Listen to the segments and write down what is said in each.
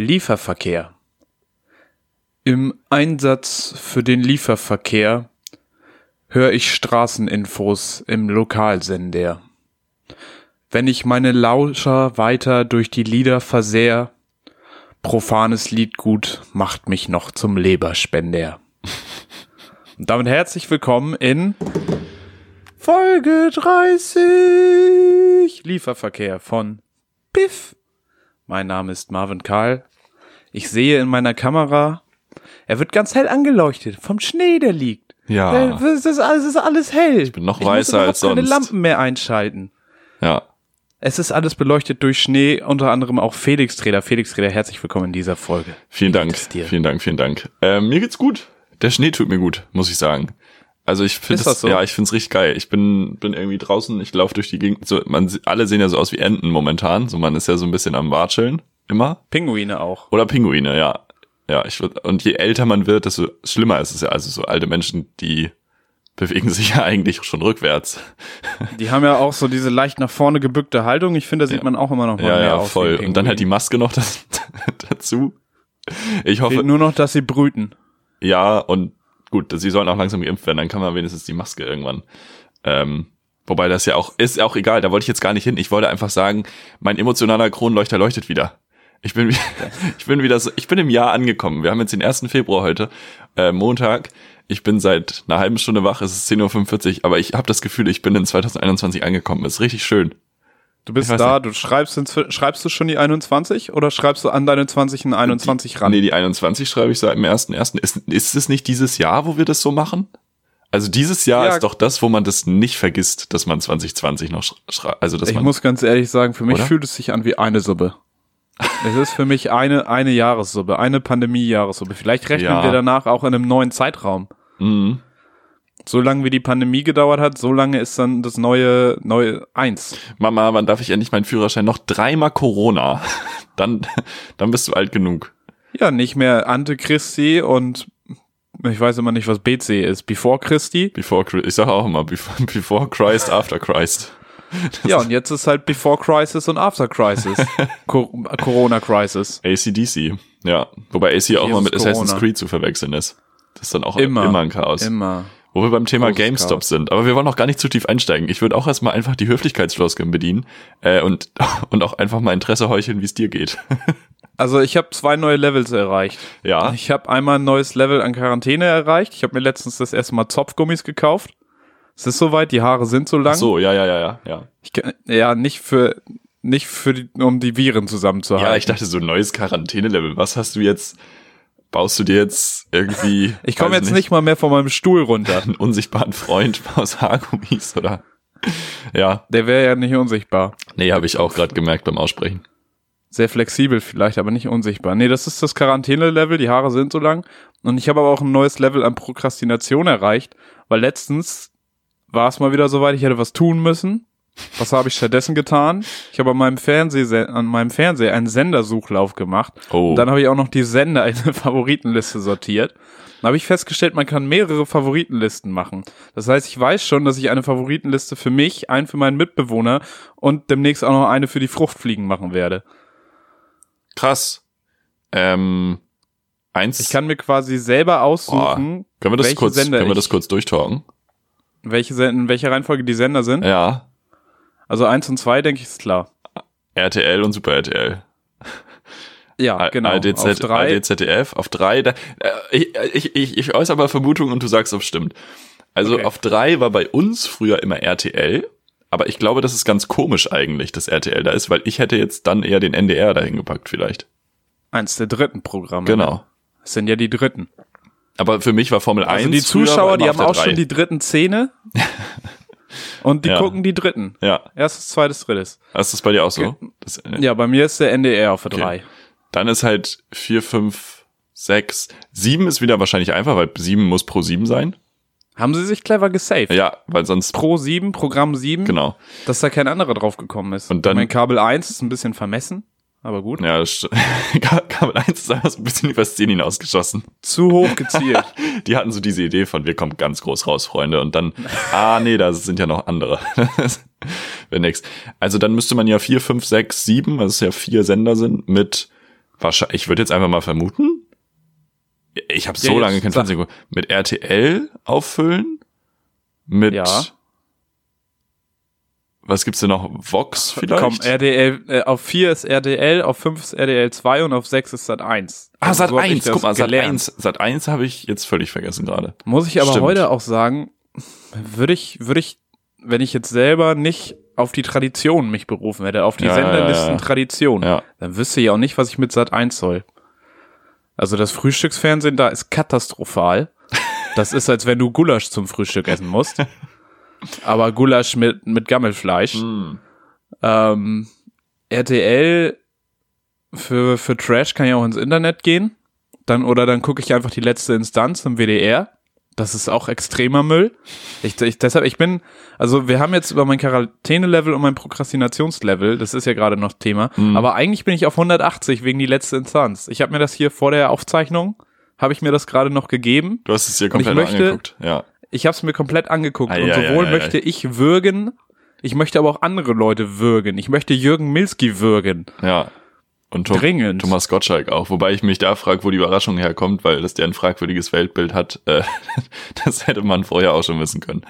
Lieferverkehr. Im Einsatz für den Lieferverkehr höre ich Straßeninfos im Lokalsender. Wenn ich meine Lauscher weiter durch die Lieder versehr, profanes Liedgut macht mich noch zum Leberspender. Und damit herzlich willkommen in Folge 30 Lieferverkehr von Piff. Mein Name ist Marvin Karl. Ich sehe in meiner Kamera, er wird ganz hell angeleuchtet vom Schnee, der liegt. Ja. Es ist, alles- es ist alles hell. Ich bin noch weißer muss als überhaupt keine sonst. Lampen mehr einschalten. Ja. Es ist alles beleuchtet durch Schnee, unter anderem auch Felix Treder. Felix Treder, herzlich willkommen in dieser Folge. Vielen Dank. es? Vielen Dank, vielen Dank. Ähm, mir geht's gut. Der Schnee tut mir gut, muss ich sagen. Also ich finde das so? ja, ich find's richtig geil. Ich bin bin irgendwie draußen, ich laufe durch die Gegend, so man alle sehen ja so aus wie Enten momentan, so man ist ja so ein bisschen am Watscheln immer Pinguine auch. oder Pinguine, ja. Ja, ich würd, und je älter man wird, desto schlimmer ist es ja. Also so alte Menschen, die bewegen sich ja eigentlich schon rückwärts. Die haben ja auch so diese leicht nach vorne gebückte Haltung. Ich finde, da sieht Ja. man auch immer noch mal ja, mehr ja, aus. wie voll. Und dann halt die. Maske noch das, dazu. Ich hoffe, Fehlt nur noch, dass sie brüten. Ja, und gut, sie sollen auch langsam geimpft werden, dann kann man wenigstens die Maske irgendwann. Ähm, wobei das ja auch, ist auch egal, da wollte ich jetzt gar nicht hin. Ich wollte einfach sagen, mein emotionaler Kronleuchter leuchtet wieder. Ich bin, ich bin wieder so, ich bin im Jahr angekommen. Wir haben jetzt den 1. Februar heute, äh, Montag. Ich bin seit einer halben Stunde wach, es ist 10.45 Uhr, aber ich habe das Gefühl, ich bin in 2021 angekommen. ist richtig schön. Du bist da, nicht. du schreibst, ins, schreibst du schon die 21 oder schreibst du an deine 20 in 21 ran? Nee, die 21 schreibe ich seit dem 1.1. Ist, ist es nicht dieses Jahr, wo wir das so machen? Also dieses Jahr Ja. ist doch das, wo man das nicht vergisst, dass man 2020 noch schreibt. Also dass ich man muss ganz ehrlich sagen, für mich Oder? fühlt es sich an wie eine Suppe. Es ist für mich eine, eine Jahressuppe, eine Pandemie-Jahressuppe. Vielleicht rechnen Ja. wir danach auch in einem neuen Zeitraum. Mhm. So lange wie die Pandemie gedauert hat, so lange ist dann das neue, neue Eins. Mama, wann darf ich endlich meinen Führerschein? Noch dreimal Corona. Dann, dann bist du alt genug. Ja, nicht mehr Ante Christi und ich weiß immer nicht, was BC ist. Before Christi. Before, Chri- ich sage auch immer, before, before Christ, after Christ. Ja, und jetzt ist halt Before Crisis und After Crisis. Co Corona Crisis. ACDC. Ja. Wobei AC auch mal mit Assassin's Corona. Creed zu verwechseln ist. Das ist dann auch Immer. immer, ein Chaos. Immer. Wo wir beim Thema Großes GameStop Chaos. sind. Aber wir wollen auch gar nicht zu tief einsteigen. Ich würde auch erstmal einfach die Höflichkeitsfloskeln bedienen äh, und, und auch einfach mal Interesse heucheln, wie es dir geht. Also ich habe zwei neue Levels erreicht. ja. Ich habe einmal ein neues Level an Quarantäne erreicht. Ich habe mir letztens das erste Mal Zopfgummis gekauft. Es ist soweit, die Haare sind so lang. Ach so, ja, ja, ja, ja, ja. Ich, ja, nicht für nicht für die, um die Viren zusammenzuhalten. Ja, ich dachte so ein neues Quarantänelevel. Was hast du jetzt? Baust du dir jetzt irgendwie? ich komme jetzt nicht mal mehr von meinem Stuhl runter. einen unsichtbaren Freund aus Haargummis oder? Ja, Der wäre ja nicht unsichtbar. nee, habe ich auch gerade gemerkt beim Aussprechen. Sehr flexibel vielleicht, aber nicht unsichtbar. Nee, das ist das Quarantäne-Level, die Haare sind so lang. Und ich habe aber auch ein neues Level an Prokrastination erreicht, weil letztens war es mal wieder soweit, ich hätte was tun müssen. Was habe ich stattdessen getan? Ich habe an meinem Fernseher, an meinem Fernseher einen Sendersuchlauf gemacht. Oh. Und dann habe ich auch noch die Sender in eine Favoritenliste sortiert. Dann habe ich festgestellt, man kann mehrere Favoritenlisten machen. Das heißt, ich weiß schon, dass ich eine Favoritenliste für mich, einen für meinen Mitbewohner und demnächst auch noch eine für die Fruchtfliegen machen werde. Krass. Ähm, eins. Ich kann mir quasi selber aussuchen, können wir das kurz, Sender können wir das kurz durchtalken? Welche in welcher Reihenfolge die Sender sind. Ja. Also eins und zwei, denke ich, ist klar. RTL und Super RTL. Ja, genau. ARD, Auf drei. ARD, ZDF. Auf drei, da, äh, ich, ich, ich, ich äußere mal Vermutungen und du sagst, ob es stimmt. Also Okay. auf drei war bei uns früher immer RTL, aber ich glaube, das ist ganz komisch eigentlich, dass RTL da ist, weil ich hätte jetzt dann eher den NDR dahin gepackt vielleicht. Eins der dritten Programme. Genau. Das sind ja die dritten. Aber für mich war Formel 1 Also die Zuschauer, die haben auch der schon drei. die dritten Zähne. und die Ja. gucken die dritten. Ja, Erstes, zweites, drittes. ist das bei dir auch so? Das, äh, Ja, bei mir ist der NDR auf der Okay. drei. Dann ist halt vier, fünf, sechs, sieben ist wieder wahrscheinlich einfach, weil sieben muss pro sieben sein. Haben sie sich clever gesaved. Ja, weil sonst, Pro 7, Programm 7, genau. dass da kein anderer drauf gekommen ist. Und dann- mein Kabel 1 ist ein bisschen vermessen, aber gut. Ja, Kabel 1 ist einfach so ein bisschen übers Ziel hinausgeschossen. Zu hoch gezielt. Die hatten so diese Idee von, wir kommen ganz groß raus, Freunde. Und dann, ah nee, da sind ja noch andere. Wäre nix. Also dann müsste man ja vier, fünf, sechs, sieben, also es ja vier Sender sind, mit Wahrscheinlich, ich würde jetzt einfach mal vermuten. Ich habe so Ja, lange jetzt kein. Fernsehen geguckt. Mit RTL auffüllen? Mit Ja. Was gibt's denn noch? Vox vielleicht? Komm, RDL, äh, auf 4 ist RDL, auf 5 ist RDL 2 und auf 6 ist Sat 1. ah, Sat so hab ich 1, das guck mal, Sat gelernt. 1. Sat 1 habe ich jetzt völlig vergessen gerade. Muss ich aber Stimmt. heute auch sagen, würde ich, würde ich, wenn ich jetzt selber nicht auf die Tradition mich berufen hätte, auf die Ja, ja, ja, Senderlisten ja. Tradition, Ja. dann wüsste ich auch nicht, was ich mit Sat 1 soll. Also das Frühstücksfernsehen da ist katastrophal. Das ist, als wenn du Gulasch zum Frühstück essen musst. Aber Gulasch mit, mit Gammelfleisch. Hm. Ähm, RTL für, für Trash kann ich auch ins Internet gehen. Dann, oder dann gucke ich einfach die letzte Instanz im WDR. Das ist auch extremer Müll. Ich, ich, deshalb, ich bin, also wir haben jetzt über mein Quarantäne-Level und mein Prokrastinationslevel, das ist ja gerade noch Thema, aber eigentlich bin ich auf 180 wegen die letzte Instanz. Ich habe mir das hier vor der Aufzeichnung, habe ich mir das gerade noch gegeben. Du hast es dir komplett möchte- angeguckt. Ja. Ich habe es mir komplett angeguckt Ah, und ja, sowohl ja, ja. möchte ich würgen, ich möchte aber auch andere Leute würgen. Ich möchte Jürgen Milski würgen. Ja. Und Tom, Dringend. Thomas Gottschalk auch. Wobei ich mich da frage, wo die Überraschung herkommt, weil dass der ein fragwürdiges Weltbild hat, äh, das hätte man vorher auch schon wissen können.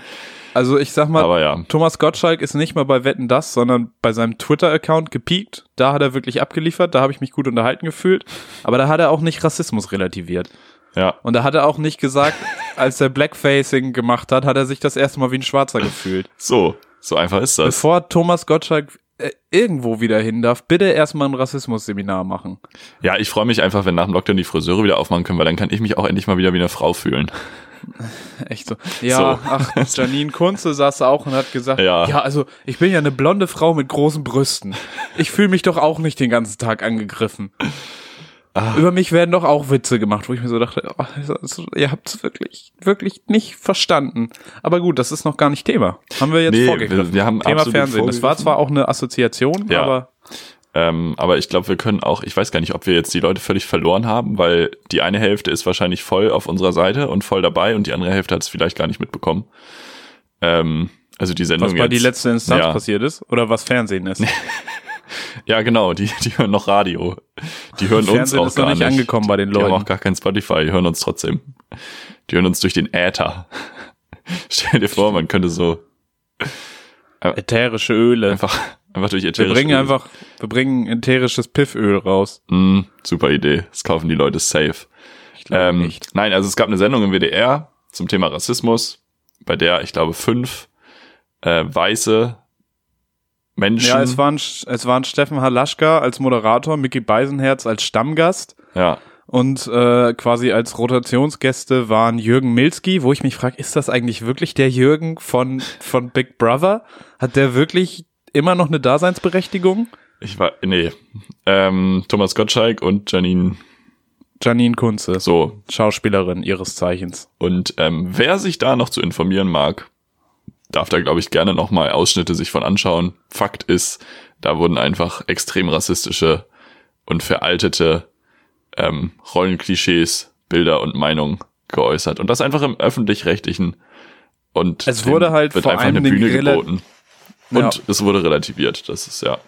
Also ich sag mal, Aber ja. Thomas Gottschalk ist nicht mal bei Wetten das, sondern bei seinem Twitter-Account gepiekt. Da hat er wirklich abgeliefert, da habe ich mich gut unterhalten gefühlt. Aber da hat er auch nicht Rassismus relativiert. Ja. Und da hat er auch nicht gesagt, als er Blackfacing gemacht hat, hat er sich das erste Mal wie ein Schwarzer gefühlt. So. So einfach ist das. Bevor Thomas Gottschalk äh, irgendwo wieder hin darf, bitte erstmal ein Rassismus-Seminar machen. Ja, ich freue mich einfach, wenn nach dem Lockdown die Friseure wieder aufmachen können, weil dann kann ich mich auch endlich mal wieder wie eine Frau fühlen. Echt so. Ja, So. ach, Janine Kunze saß da auch und hat gesagt, Ja. ja. also ich bin ja eine blonde Frau mit großen Brüsten. Ich fühle mich doch auch nicht den ganzen Tag angegriffen. Ah. Über mich werden doch auch Witze gemacht, wo ich mir so dachte, oh, also, ihr habt es wirklich, wirklich nicht verstanden. Aber gut, das ist noch gar nicht Thema. Haben wir jetzt Nee, vorgegriffen. wir- wir haben Thema Fernsehen. Das war zwar auch eine Assoziation, Ja. aber Ähm, aber ich glaube, wir können auch, ich weiß gar nicht, ob wir jetzt die Leute völlig verloren haben, weil die eine Hälfte ist wahrscheinlich voll auf unserer Seite und voll dabei und die andere Hälfte hat es vielleicht gar nicht mitbekommen. Ähm, also die Sendung was bei jetzt, die letzte Instanz ja. passiert ist oder was Fernsehen ist. Ja, genau, die, die hören noch Radio. Die hören uns auch ist noch gar nicht angekommen bei den Die haben Leuten. auch gar kein Spotify, die hören uns trotzdem. Die hören uns durch den Äther. Stell dir vor, man könnte so Ätherische Öle. einfach, einfach durch Wir ätherische bringen Öle- einfach, wir bringen ätherisches Pifföl raus. Mm, super Idee. Das kaufen die Leute safe. Ich glaube Ähm, nicht. nein, also es gab eine Sendung im WDR zum Thema Rassismus, bei der ich glaube fünf äh, weiße Menschen. Ja, es waren, es waren Steffen Halaschka als Moderator, Mickey Beisenherz als Stammgast ja, und äh, quasi als Rotationsgäste waren Jürgen Milski, wo ich mich frage, ist das eigentlich wirklich der Jürgen von, von Big Brother? Hat der wirklich immer noch eine Daseinsberechtigung? ich war, nee, ähm, Thomas Gottschalk und Janine Janine Kunze, so. Schauspielerin ihres Zeichens. Und ähm, wer sich da noch zu informieren mag, darf da, glaube ich, gerne nochmal Ausschnitte sich von anschauen. Fakt ist, da wurden einfach extrem rassistische und veraltete ähm, Rollenklischees, Bilder und Meinungen geäußert. Und das einfach im öffentlich-rechtlichen. Und Es wurde halt wird vor einfach eine Bühne geboten. Und Ja. es wurde relativiert. Das ist ja.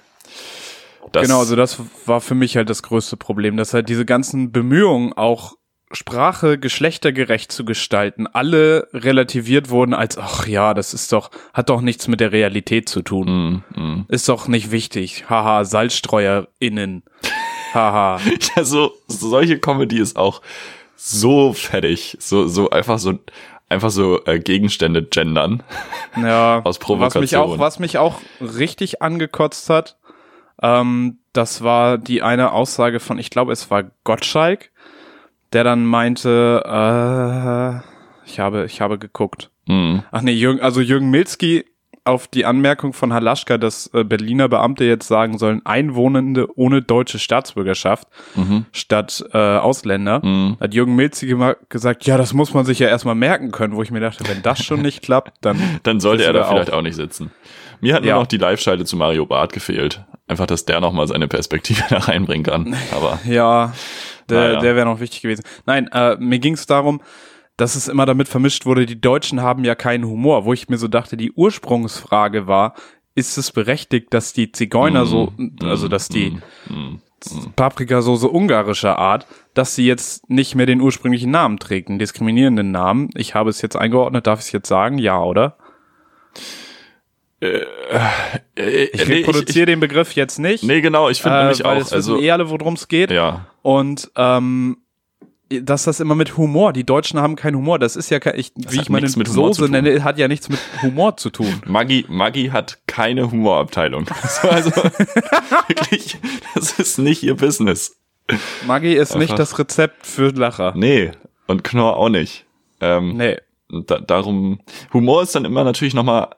Das, genau, also das war für mich halt das größte Problem, dass halt diese ganzen Bemühungen auch Sprache geschlechtergerecht zu gestalten, alle relativiert wurden als, ach ja, das ist doch, hat doch nichts mit der Realität zu tun. Mm, mm. Ist doch nicht wichtig. Haha, SalzstreuerInnen. Haha. Ja, so, solche Comedy ist auch so fertig. So, so einfach so, einfach so äh, Gegenstände gendern. Ja. Aus Was mich Provokation. auch, was mich auch richtig angekotzt hat, ähm, das war die eine Aussage von, ich glaube, es war Gottschalk, der dann meinte, äh, ich habe, ich habe geguckt. Mhm. Ach nee, Jürgen, also Jürgen Milski auf die Anmerkung von Halaschka, dass äh, Berliner Beamte jetzt sagen sollen, Einwohnende ohne deutsche Staatsbürgerschaft Mhm. statt äh, Ausländer, Mhm. hat Jürgen Milski gema- gesagt, ja, das muss man sich ja erstmal merken können, wo ich mir dachte, wenn das schon nicht klappt, dann Dann sollte er da vielleicht auch. auch nicht sitzen. Mir hat Ja. nur noch die Live-Schalte zu Mario Barth gefehlt. Einfach, dass der nochmal seine Perspektive da reinbringen kann. Aber Ja, der, Naja. der wäre noch wichtig gewesen. Nein, äh, mir ging es darum, dass es immer damit vermischt wurde, die Deutschen haben ja keinen Humor, wo ich mir so dachte, die Ursprungsfrage war, ist es berechtigt, dass die Zigeuner so, also dass die, mm, Paprikasauce ungarischer Art, dass sie jetzt nicht mehr den ursprünglichen Namen trägt, einen diskriminierenden Namen. Ich habe es jetzt eingeordnet, darf ich es jetzt sagen? Ja, oder? Äh, Ich nee, reproduziere den Begriff jetzt nicht. nee, genau, ich finde äh, nämlich weil auch, es also, eh alle, worum es geht. ja, Und ähm, dass das immer mit Humor, die Deutschen haben keinen Humor. Das ist ja kein, ich, wie ich meine mit Soße nenne, hat ja nichts mit Humor zu tun. Maggi, Maggi hat keine Humorabteilung. Also, wirklich, das ist nicht ihr Business. Maggi ist nicht Einfach- das Rezept für Lacher. Nee, und Knorr auch nicht. Ähm, Nee. Da, darum, Humor ist dann immer natürlich nochmal,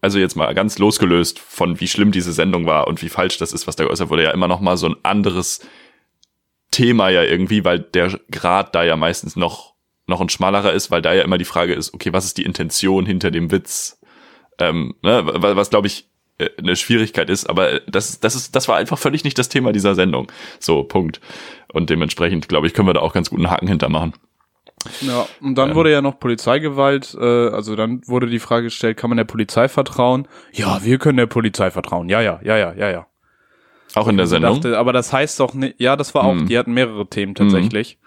also jetzt mal ganz losgelöst von wie schlimm diese Sendung war und wie falsch das ist, was da geäußert wurde, ja immer nochmal so ein anderes Thema ja irgendwie, weil der Grad da ja meistens noch, noch ein schmalerer ist, weil da ja immer die Frage ist, okay, was ist die Intention hinter dem Witz? Ähm, ne, was, was glaube ich äh, eine Schwierigkeit ist, aber das, das ist, das war einfach völlig nicht das Thema dieser Sendung. So, Punkt. Und dementsprechend, glaube ich, können wir da auch ganz guten Haken hintermachen. Ja, und dann wurde ja noch Polizeigewalt, äh, also dann wurde die Frage gestellt, kann man der Polizei vertrauen? Ja, wir können der Polizei vertrauen. Ja, ja, ja, ja, ja, ja. Auch in der Sendung. Dachte, aber das heißt doch nicht, ja, das war auch, Hm. die hatten mehrere Themen tatsächlich.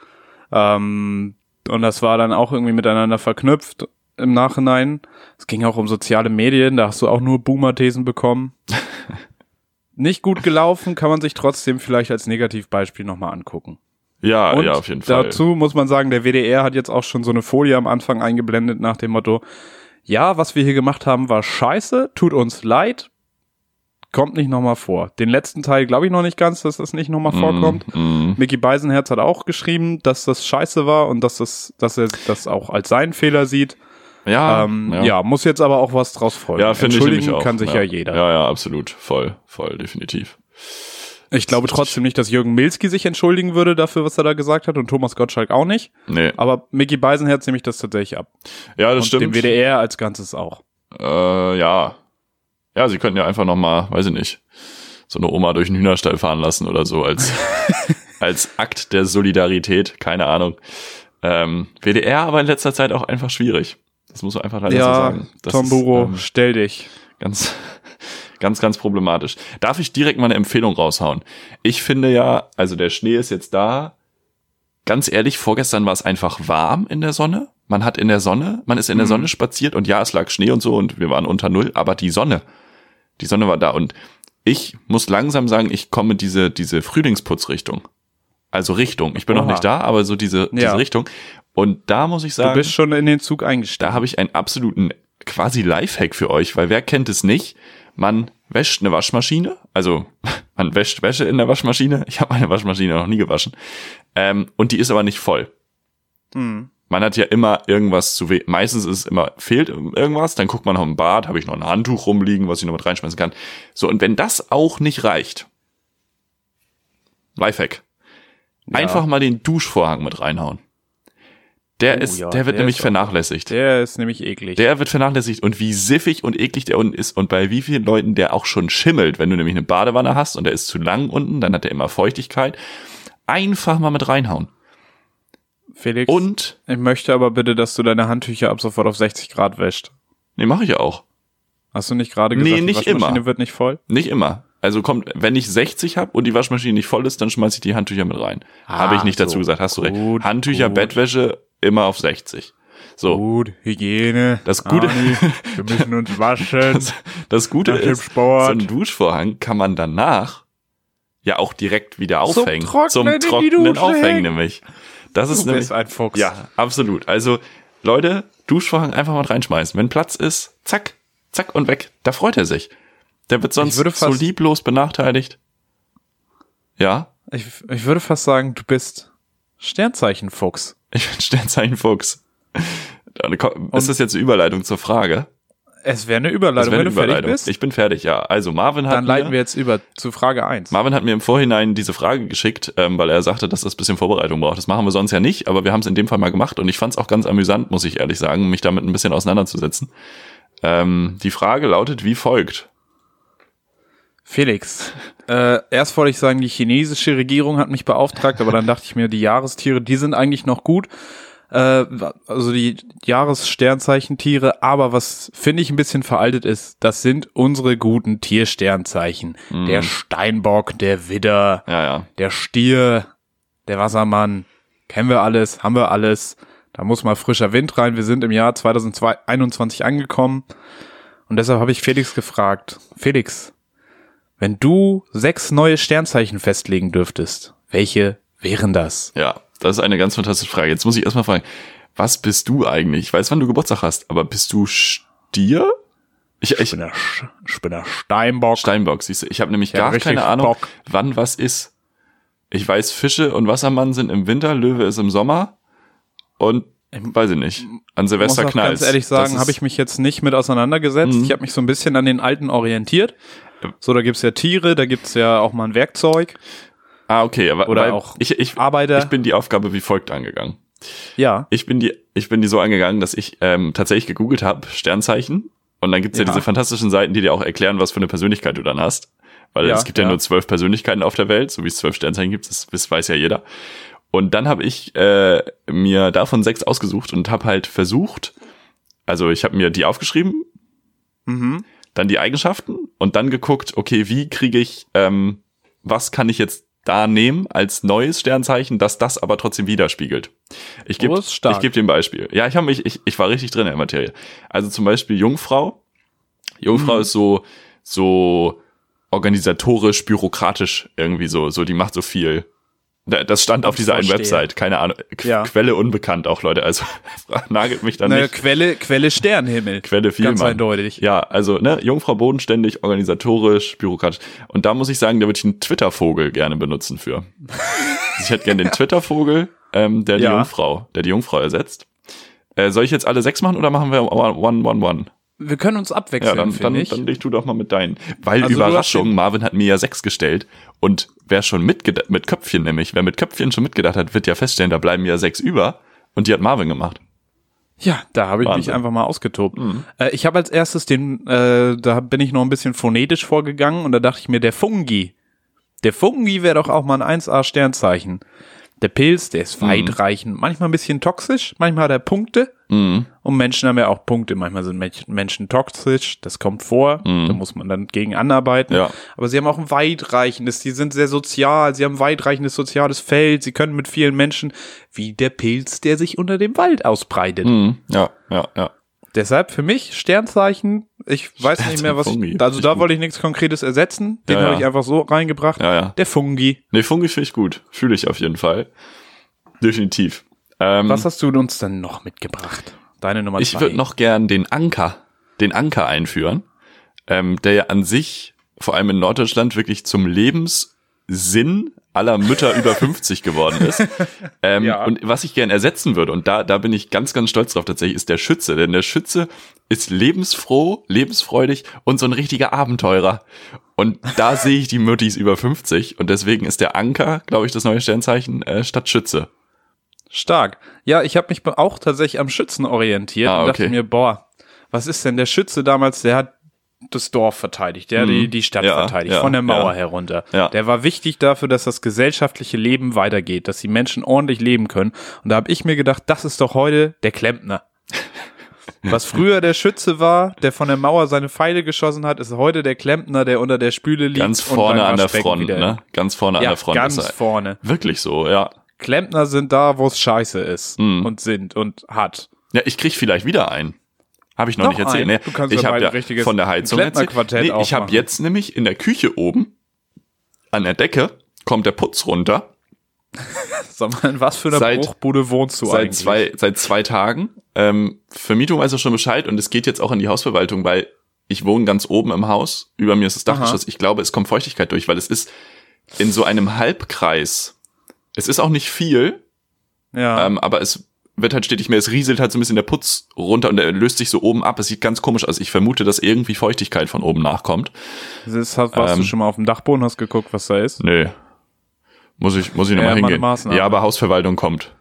Ähm, und das war dann auch irgendwie miteinander verknüpft im Nachhinein. Es ging auch um soziale Medien, da hast du auch nur Boomer-Thesen bekommen. Nicht gut gelaufen, kann man sich trotzdem vielleicht als Negativbeispiel nochmal angucken. Ja, Und ja, auf jeden Fall. dazu muss man sagen, der WDR hat jetzt auch schon so eine Folie am Anfang eingeblendet nach dem Motto, ja, was wir hier gemacht haben, war scheiße, tut uns leid, kommt nicht nochmal vor. Den letzten Teil glaube ich noch nicht ganz, dass das nicht nochmal vorkommt. Mm, Mickey Beisenherz hat auch geschrieben, dass das scheiße war und dass, das, dass er das auch als seinen Fehler sieht. ja, ähm, ja. muss jetzt aber auch was draus folgen. ja ich Entschuldigen auch. kann sich ja, jeder. Ja, ja, absolut. Voll, voll, definitiv. Ich glaube trotzdem nicht, dass Jürgen Milski sich entschuldigen würde dafür, was er da gesagt hat und Thomas Gottschalk auch nicht. Nee, Aber Mickey Beisenherz nehme ich das tatsächlich ab. ja, das und stimmt. dem WDR als Ganzes auch. Äh, ja. Ja, sie könnten ja einfach noch mal, weiß ich nicht, so eine Oma durch den Hühnerstall fahren lassen oder so als, als Akt der Solidarität, keine Ahnung. Ähm, WDR aber in letzter Zeit auch einfach schwierig. Das muss man einfach leider so Ja, sagen. Das Tom Buro, ähm, stell dich. Ganz, ganz, ganz problematisch. Darf ich direkt mal eine Empfehlung raushauen? Ich finde ja, also der Schnee ist jetzt da. Ganz ehrlich, vorgestern war es einfach warm in der Sonne. Man hat in der Sonne, man ist in der Mhm. Sonne spaziert und ja, es lag Schnee und so und wir waren unter Null, aber die Sonne, die Sonne war da und ich muss langsam sagen, ich komme diese, diese Frühlingsputzrichtung. Also Richtung. Ich bin noch Oha. nicht da, aber so diese, diese Ja. Richtung. Und da muss ich Du sagen. bist schon in den Zug eingestiegen. Da habe ich einen absoluten quasi Lifehack für euch, weil wer kennt es nicht? Man wäscht eine Waschmaschine, also man wäscht Wäsche in der Waschmaschine. Ich habe meine Waschmaschine noch nie gewaschen. Ähm, und die ist aber nicht voll. Hm. Man hat ja immer irgendwas zu we Meistens ist es immer, fehlt irgendwas, dann guckt man noch im Bad, habe ich noch ein Handtuch rumliegen, was ich noch mit reinschmeißen kann. So, und wenn das auch nicht reicht, Lifehack. Ja. Einfach mal den Duschvorhang mit reinhauen. Der Oh ist, ja, der wird der nämlich auch- vernachlässigt. Der ist nämlich eklig. Der wird vernachlässigt und wie siffig und eklig der unten ist und bei wie vielen Leuten der auch schon schimmelt, wenn du nämlich eine Badewanne hast und der ist zu lang unten, dann hat er immer Feuchtigkeit. Einfach mal mit reinhauen. Felix, Und, ich möchte aber bitte, dass du deine Handtücher ab sofort auf 60 Grad wäscht. nee, mache ich ja auch. Hast du nicht gerade Nee, gesagt, nicht die Waschmaschine immer. wird nicht voll? Nicht immer. Also kommt, wenn ich 60 habe und die Waschmaschine nicht voll ist, dann schmeiße ich die Handtücher mit rein. Ah, habe ich nicht dazu so. gesagt, hast du recht. Gut, Handtücher, gut. Bettwäsche immer auf 60. So. Gut, Hygiene. Das Gute- Arni, wir müssen uns waschen. Das, das Gute ist, Sport. so ein Duschvorhang kann man danach ja auch direkt wieder Zum aufhängen. Trocknen in die trockenen Dusche Aufhängen hängen. nämlich. Das ist du nämlich, bist ein Fuchs. ja, absolut. Also, Leute, Duschvorhang einfach mal reinschmeißen. Wenn Platz ist, zack, zack und weg. Da freut er sich. Der wird sonst würde so lieblos benachteiligt. Ja, Ich, ich würde fast sagen, du bist Sternzeichen-Fuchs. ich bin Sternzeichen-Fuchs. Ist das jetzt eine Überleitung zur Frage? Es wäre eine Überleitung, wenn du fertig Überleitung. bist. Ich bin fertig, ja. Also Marvin hat Dann leiten mir, wir jetzt über zu Frage 1. Marvin hat mir im Vorhinein diese Frage geschickt, ähm, weil er sagte, dass das ein bisschen Vorbereitung braucht. Das machen wir sonst ja nicht, aber wir haben es in dem Fall mal gemacht und ich fand es auch ganz amüsant, muss ich ehrlich sagen, mich damit ein bisschen auseinanderzusetzen. Ähm, die Frage lautet wie folgt. Felix, äh, erst wollte ich sagen, die chinesische Regierung hat mich beauftragt, aber dann dachte ich mir, die Jahrestiere, die sind eigentlich noch gut. Äh, also die Jahressternzeichentiere, aber was finde ich ein bisschen veraltet ist, das sind unsere guten Tiersternzeichen. Der Steinbock, der Widder, Ja, ja. der Stier, der Wassermann. Kennen wir alles, haben wir alles. Da muss mal frischer Wind rein. Wir sind im Jahr 2021 angekommen. Und deshalb habe ich Felix gefragt. Felix, wenn du sechs neue Sternzeichen festlegen dürftest, welche wären das? Ja, das ist eine ganz fantastische Frage. Jetzt muss ich erstmal fragen, was bist du eigentlich? Ich weiß, wann du Geburtstag hast, aber bist du Stier? Ich, Ich ich, bin der, Sch- ich bin der Steinbock. Steinbock, siehst du, ich habe nämlich Ja, gar keine Ahnung, Bock. wann was ist. Ich weiß, Fische und Wassermann sind im Winter, Löwe ist im Sommer und weiß ich nicht. An Ich muss Silvester auch knallt. ganz ehrlich sagen, habe ich mich jetzt nicht mit auseinandergesetzt. Mhm. Ich habe mich so ein bisschen an den alten orientiert. So, da gibt's ja Tiere, da gibt's ja auch mal ein Werkzeug. Ah, okay, aber Oder auch ich, ich, Arbeiter. ich bin die Aufgabe wie folgt angegangen. Ja. Ich bin die, ich bin die so angegangen, dass ich ähm, tatsächlich gegoogelt habe, Sternzeichen. Und dann gibt's ja. Ja. diese fantastischen Seiten, die dir auch erklären, was für eine Persönlichkeit du dann hast. Weil Ja, es gibt ja, ja. nur zwölf Persönlichkeiten auf der Welt, so wie es zwölf Sternzeichen gibt, das, das weiß ja jeder. Und dann habe ich äh, mir davon sechs ausgesucht und habe halt versucht, also ich habe mir die aufgeschrieben, Mhm. dann die Eigenschaften und dann geguckt, okay, wie kriege ich, ähm, was kann ich jetzt da nehmen als neues Sternzeichen, dass das aber trotzdem widerspiegelt. Ich gebe Oh, ich geb dir ein Beispiel. Ja, ich habe mich, ich, ich war richtig drin in der Materie. Also zum Beispiel Jungfrau. Jungfrau Mhm. ist so, so organisatorisch, bürokratisch irgendwie so, so die macht so viel. Da- Das stand auf dieser einen. Website, keine Ahnung. Qu Ja. Quelle unbekannt auch, Leute. Also nagelt mich dann Naja, nicht. Quelle, Quelle Sternhimmel. Quelle viel, Ganz eindeutig. Ja, also ne, Jungfrau bodenständig, organisatorisch, bürokratisch. Und da muss ich sagen, da würde ich einen Twitter-Vogel gerne benutzen für. Ich hätte gerne den Twitter-Vogel, ähm, der die Ja. Jungfrau, der die Jungfrau ersetzt. Äh, soll ich jetzt alle sechs machen oder machen wir one, one, one, one? Wir können uns Ja, abwechseln, dann, dann, finde ich. dann leg du doch mal mit deinen. Weil Also Überraschung, Marvin hat mir ja sechs gestellt und wer schon mitgedacht, mit Köpfchen nämlich, wer mit Köpfchen schon mitgedacht hat, wird ja feststellen, da bleiben ja sechs über und die hat Marvin gemacht. Ja, da habe ich mich Wahnsinn. Mhm. einfach mal ausgetobt. Äh, ich habe als erstes den, äh, da bin ich noch ein bisschen phonetisch vorgegangen und da dachte ich mir, der Fungi. Der Fungi wäre doch auch mal ein 1A-Sternzeichen. Der Pilz, der Mhm. ist weitreichend, manchmal ein bisschen toxisch, manchmal hat er Punkte. Mhm. Und Menschen haben ja auch Punkte. Manchmal sind Mensch- Menschen toxisch, das kommt vor, da muss man dann gegen anarbeiten. Mhm. Ja. Aber sie haben auch ein weitreichendes, sie sind sehr sozial, sie haben ein weitreichendes soziales Feld, sie können mit vielen Menschen, wie der Pilz, der sich unter dem Wald ausbreitet. Mhm. Ja, ja, ja. Deshalb für mich Sternzeichen, ich weiß nicht mehr, was Fungi. ich, also da Gut. wollte ich nichts Konkretes ersetzen, den Ja, habe ja. ich einfach so reingebracht. Ja, ja. Der Fungi. Nee, Fungi finde ich gut. Fühle ich auf jeden Fall. Definitiv. Ähm, Was hast du uns denn noch mitgebracht? Deine Nummer ich zwei. würde noch gern den Anker, den Anker einführen, ähm, der ja an sich, vor allem in Norddeutschland, wirklich zum Lebenssinn aller Mütter über 50 geworden ist. Ähm, Ja. Und was ich gern ersetzen würde, und da, da bin ich ganz, ganz stolz drauf tatsächlich, ist der Schütze. Denn der Schütze ist lebensfroh, lebensfreudig und so ein richtiger Abenteurer. Und da sehe ich die Müttis über 50 und deswegen ist der Anker, glaube ich, das neue Sternzeichen äh, statt Schütze. Stark. Ja, ich habe mich auch tatsächlich am Schützen orientiert Ah, und dachte okay. mir, boah, was ist denn der Schütze damals, der hat das Dorf verteidigt, der hat die, die Stadt Mhm. Ja, verteidigt, ja, von der Mauer ja. herunter. Der war wichtig dafür, dass das gesellschaftliche Leben weitergeht, dass die Menschen ordentlich leben können. Und da habe ich mir gedacht, das ist doch heute der Klempner. Was früher der Schütze war, der von der Mauer seine Pfeile geschossen hat, ist heute der Klempner, der unter der Spüle liegt. Ganz vorne an der Front, ne? Ganz vorne an der Front. ganz vorne. Wirklich so, ja. Klempner sind da, wo es scheiße ist Mhm. und sind und hat. Ja, ich krieg vielleicht wieder einen. Habe ich noch, Noch nicht erzählt. Nee, Du kannst ich ja habe ja von der Heizung erzählt. Nee, ich habe jetzt nämlich in der Küche oben an der Decke kommt der Putz runter. Sag mal, in was für einer Seit- Bruchbude wohnst du seit eigentlich? zwei seit zwei Tagen. Ähm, Vermietung weiß er schon Bescheid und es geht jetzt auch in die Hausverwaltung, weil ich wohne ganz oben im Haus. Über mir ist das Dachgeschoss. Ich glaube, es kommt Feuchtigkeit durch, weil es ist in so einem Halbkreis. Es ist auch nicht viel, Ja. Ähm, aber es wird halt stetig mehr, es rieselt halt so ein bisschen der Putz runter und der löst sich so oben ab. Es sieht ganz komisch aus. Ich vermute, dass irgendwie Feuchtigkeit von oben nachkommt. das ist, hast, warst ähm, du schon mal auf dem Dachboden, hast geguckt, was da ist? Nö. Muss ich, muss ich Ja, nochmal mal eine hingehen. Maßnahme. Ja, aber Hausverwaltung kommt.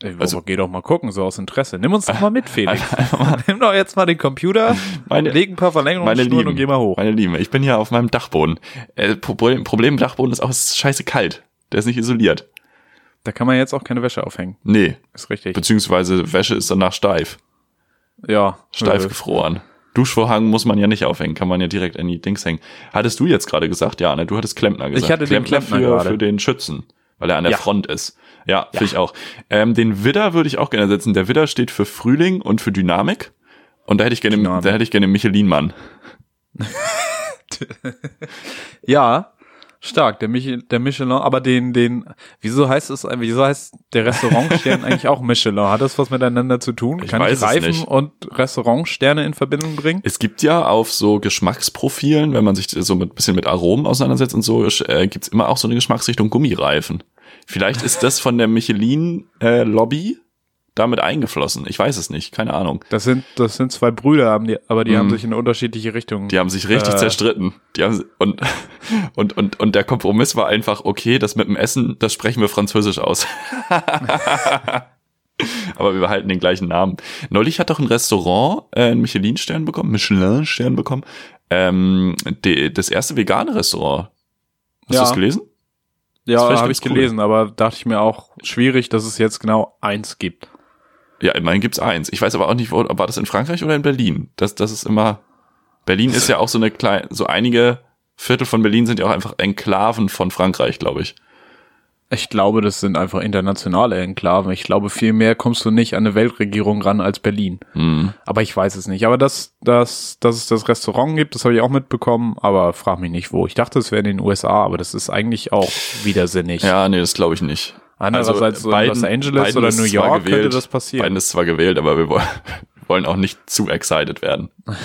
Ey, also- geh doch mal gucken, so aus Interesse. Nimm uns doch mal mit, Felix. Nimm doch jetzt mal den Computer, Meine- leg ein paar Lieben, und geh mal hoch. meine Lieben, ich bin hier auf meinem Dachboden. Äh, Problem, Problem im Dachboden ist auch, es ist scheiße kalt. Der ist nicht isoliert. Da kann man jetzt auch keine Wäsche aufhängen. Nee, Ist richtig. beziehungsweise Wäsche ist danach steif. ja. Steif Äh, gefroren. Duschvorhang muss man ja nicht aufhängen, kann man ja direkt in die Dings hängen. Hattest du jetzt gerade gesagt? Ja, ne? Du hattest Klempner gesagt. hatte den Klempner für, gerade. für den Schützen, weil er an der Ja. Front ist. Ja, finde ich auch. Ähm, den Widder würde ich auch gerne setzen. Der Widder steht für Frühling und für Dynamik. Und da hätte ich gerne, Dynamik. da hätte ich gerne Michelin-Mann. Ja, stark. Der, Mich der Michelin, aber den, den, wieso heißt es, wieso heißt der Restaurantstern eigentlich auch Michelin? Hat das was miteinander zu tun? Ich Kann ich Reifen und Restaurantsterne in Verbindung bringen? Es gibt ja auf so Geschmacksprofilen, wenn man sich so mit bisschen mit Aromen auseinandersetzt und so, äh, gibt's immer auch so eine Geschmacksrichtung Gummireifen. Vielleicht ist das von der Michelin-Lobby damit eingeflossen. Ich weiß es nicht, keine Ahnung. Das sind, das sind zwei Brüder, die, aber die haben Mhm. sich in unterschiedliche Richtungen. Die haben sich richtig Äh. zerstritten. Die haben, und, und, und, und der Kompromiss war einfach, okay, das mit dem Essen, das sprechen wir französisch aus. Aber wir behalten den gleichen Namen. Neulich hat doch ein Restaurant äh, einen Michelin-Stern bekommen, Michelin-Stern bekommen. Ähm, die, das erste vegane Restaurant. Hast Ja. du das gelesen? Ja, habe ich cool. gelesen, aber dachte ich mir auch schwierig, dass es jetzt genau eins gibt. Ja, immerhin gibt's eins. Ich weiß aber auch nicht, wo, war das in Frankreich oder in Berlin? Das, das ist immer. Berlin ist ja auch so eine kleine, so einige Viertel von Berlin sind ja auch einfach Enklaven von Frankreich, glaube ich. Ich glaube, das sind einfach internationale Enklaven. Ich glaube, viel mehr kommst du nicht an eine Weltregierung ran als Berlin. Hm. Aber ich weiß es nicht. Aber dass, dass, dass es das Restaurant gibt, das habe ich auch mitbekommen, aber frag mich nicht wo. Ich dachte, es wäre in den USA, aber das ist eigentlich auch widersinnig. Ja, nee, das glaube ich nicht. Andererseits so in Biden- Los Angeles Biden oder New York gewählt, könnte das passieren. Biden ist zwar gewählt, aber wir wollen, wollen auch nicht zu excited werden.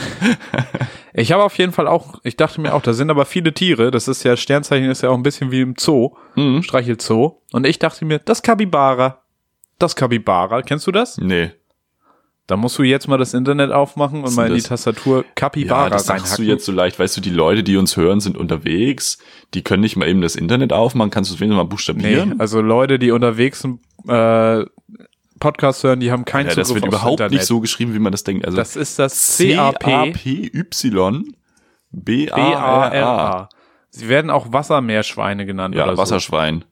Ich habe auf jeden Fall auch, ich dachte mir auch, da sind aber viele Tiere. Das ist ja, Sternzeichen ist ja auch ein bisschen wie im Zoo, Mhm. Streichelzoo. Und ich dachte mir, das Kabibara. Das Kabibara, kennst du das? Nee. Da musst du jetzt mal das Internet aufmachen und mal in die das? Tastatur Kapibara Ja, das sagst reinhacken. du jetzt so leicht. Weißt du, die Leute, die uns hören, sind unterwegs. Die können nicht mal eben das Internet aufmachen. Kannst du es wenigstens mal Nee, buchstabieren? also Leute, die unterwegs sind, äh, Podcast hören, die haben keinen ja, das Zugriff wird aufs überhaupt Internet. nicht so geschrieben, wie man das denkt. Also Das ist das CAP C-A-P-Y B-A-R-A. Sie werden auch Wassermeerschweine genannt Ja, oder so. Wasserschwein.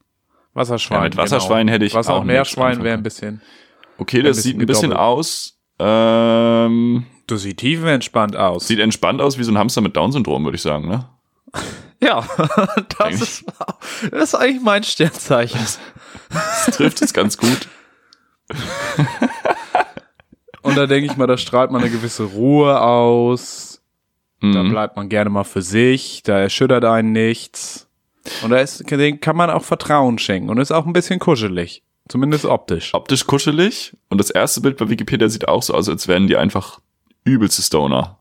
Wasserschwein. Ja, mit Wasserschwein genau. hätte ich Wasser auch Meerschwein wäre ein bisschen. Okay, das Ein sieht ein bisschen bisschen aus. Ähm, Das sieht tiefenentspannt aus. sieht entspannt aus wie so ein Hamster mit Down-Syndrom, würde ich sagen, ne? ja, das ist, das ist eigentlich mein Sternzeichen. Das trifft es ganz gut. Und da denke ich mal, da strahlt man eine gewisse Ruhe aus. Da Mhm. bleibt man gerne mal für sich. Da erschüttert einen nichts. Und da ist, kann man auch Vertrauen schenken. Und ist auch ein bisschen kuschelig. Zumindest optisch. Optisch kuschelig. Und das erste Bild bei Wikipedia sieht auch so aus, als wären die einfach übelste Stoner.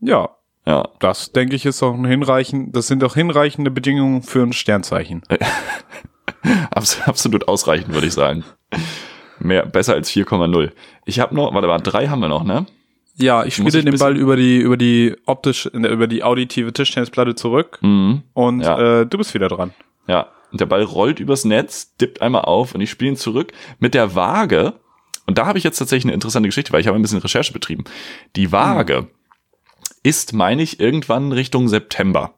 Ja, Ja. das denke ich ist auch ein hinreichend, das sind auch hinreichende Bedingungen für ein Sternzeichen. Abs absolut ausreichend, würde ich sagen. Mehr, besser als 4,0. Ich habe noch, warte mal, drei haben wir noch, ne? Ja, ich spiele ich den Ball über die, über die optisch, über die auditive Tischtennisplatte zurück. Mhm. Und Ja. äh, du bist wieder dran. Ja. Und der Ball rollt übers Netz, dippt einmal auf und ich spiele ihn zurück mit der Waage. Und da habe ich jetzt tatsächlich eine interessante Geschichte, weil ich habe ein bisschen Recherche betrieben. Die Waage ist, meine ich, irgendwann Richtung September.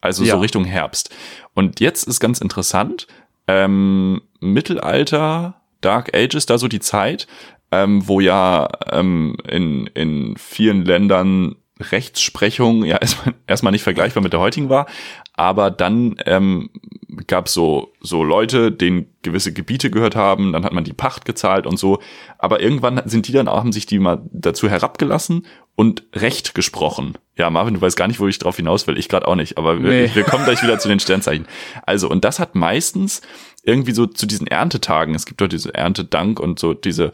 Also Ja. so Richtung Herbst. Und jetzt ist ganz interessant, ähm, Mittelalter, Dark Ages, da so die Zeit, ähm, wo ja ähm, in, in vielen Ländern Rechtsprechung ja erstmal, erstmal nicht vergleichbar mit der heutigen war, aber dann ähm, gab so so Leute, denen gewisse Gebiete gehört haben, dann hat man die Pacht gezahlt und so, aber irgendwann sind die dann auch haben sich die mal dazu herabgelassen und Recht gesprochen. Ja, Marvin, du weißt gar nicht, wo ich drauf hinaus will, ich gerade auch nicht, aber wir, Nee. wir kommen gleich wieder zu den Sternzeichen. Also und das hat meistens irgendwie so zu diesen Erntetagen, es gibt doch diese Erntedank und so diese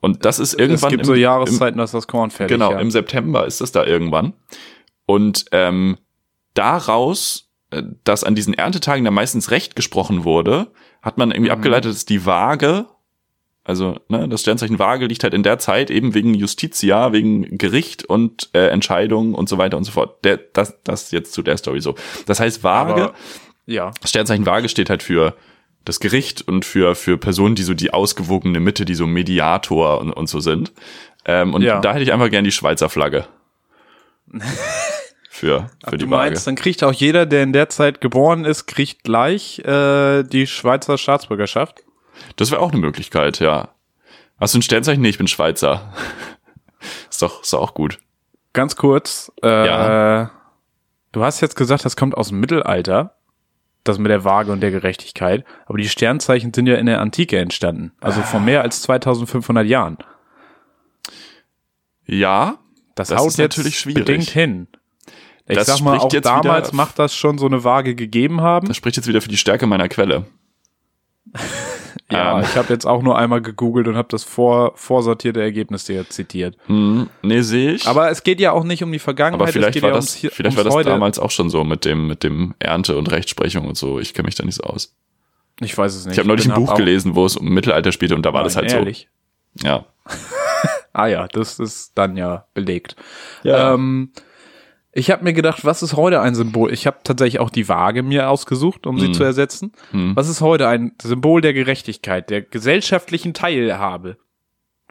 und das ist irgendwann es gibt im- so Jahreszeiten, dass das Korn fertig Genau, ja. im September ist das da irgendwann. Und ähm, daraus, äh, dass an diesen Erntetagen da meistens Recht gesprochen wurde, hat man irgendwie Mhm. abgeleitet, dass die Waage, also ne, das Sternzeichen Waage liegt halt in der Zeit eben wegen Justitia, wegen Gericht und äh, Entscheidungen und so weiter und so fort. Der, das, das jetzt zu der Story so. Das heißt, Waage, Aber- ja. das Sternzeichen Waage steht halt für das Gericht und für, für Personen, die so die ausgewogene Mitte, die so Mediator und, und so sind. Ähm, und Ja. da hätte ich einfach gern die Schweizer Flagge. für, für die du Waage. meinst, dann kriegt auch jeder, der in der Zeit geboren ist, kriegt gleich äh, die Schweizer Staatsbürgerschaft. Das wäre auch eine Möglichkeit, ja. Hast du ein Sternzeichen? Nee, ich bin Schweizer. ist doch, ist doch auch gut. Ganz kurz, äh, Ja. du hast jetzt gesagt, das kommt aus dem Mittelalter, das mit der Waage und der Gerechtigkeit, aber die Sternzeichen sind ja in der Antike entstanden, also vor mehr als 2500 Jahren. Ja, Das, Das haut natürlich schwierig. bedingt hin. Ich Das sag mal, auch jetzt damals macht das schon so eine Waage gegeben haben. das spricht jetzt wieder für die Stärke meiner Quelle. Ja, Ähm. ich habe jetzt auch nur einmal gegoogelt und habe das vor, vorsortierte Ergebnis dir zitiert. Hm, nee, sehe ich. Aber es geht ja auch nicht um die Vergangenheit, Aber es vielleicht geht war ja das, Hier- vielleicht war das heute. damals auch schon so mit dem, mit dem Ernte und Rechtsprechung und so. Ich kenne mich da nicht so aus. Ich weiß es nicht. Ich habe neulich ein Buch gelesen, wo es um Mittelalter spielte und da war das Nein, halt ehrlich. so. Ja. Ah ja, das ist dann ja belegt. Ja. Ähm, ich habe mir gedacht, was ist heute ein Symbol? Ich habe tatsächlich auch die Waage mir ausgesucht, um sie Hm. zu ersetzen. Hm. Was ist heute ein Symbol der Gerechtigkeit, der gesellschaftlichen Teilhabe?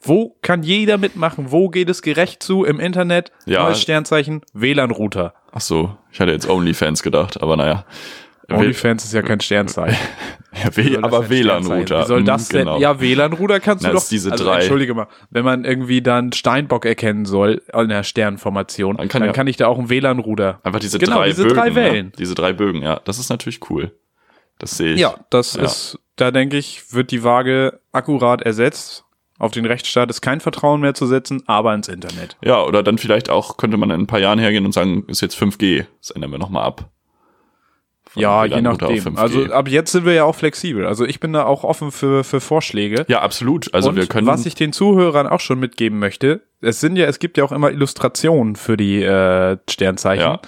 Wo kann jeder mitmachen? Wo geht es gerecht zu? Im Internet? Ja. Neues Sternzeichen? WLAN-Router. Ach so, ich hatte jetzt OnlyFans gedacht, aber naja. OnlyFans ist ja kein Sternzeichen. Ja, w aber? WLAN-Router. Wie soll Hm, das denn? genau. Ja, WLAN-Router kannst Na, du doch. diese also, drei. Entschuldige mal, wenn man irgendwie dann Steinbock erkennen soll in der Sternformation, dann kann kann, ja- ich da auch ein WLAN-Router. Einfach diese Genau, drei diese Bögen. drei ne? Wellen. Diese drei Bögen, ja. Das ist natürlich cool. Das sehe ich. Ja, das Ja. ist, da denke ich, wird die Waage akkurat ersetzt. Auf den Rechtsstaat ist kein Vertrauen mehr zu setzen, aber ins Internet. Ja, oder dann vielleicht auch, könnte man in ein paar Jahren hergehen und sagen, ist jetzt 5G. Das ändern wir nochmal ab. Ja, je nachdem. 5G. Also ab jetzt sind wir ja auch flexibel. Also ich bin da auch offen für, für Vorschläge. ja, absolut. Also und wir können. was ich den Zuhörern auch schon mitgeben möchte, es sind ja, es gibt ja auch immer Illustrationen für die äh, Sternzeichen. Ja.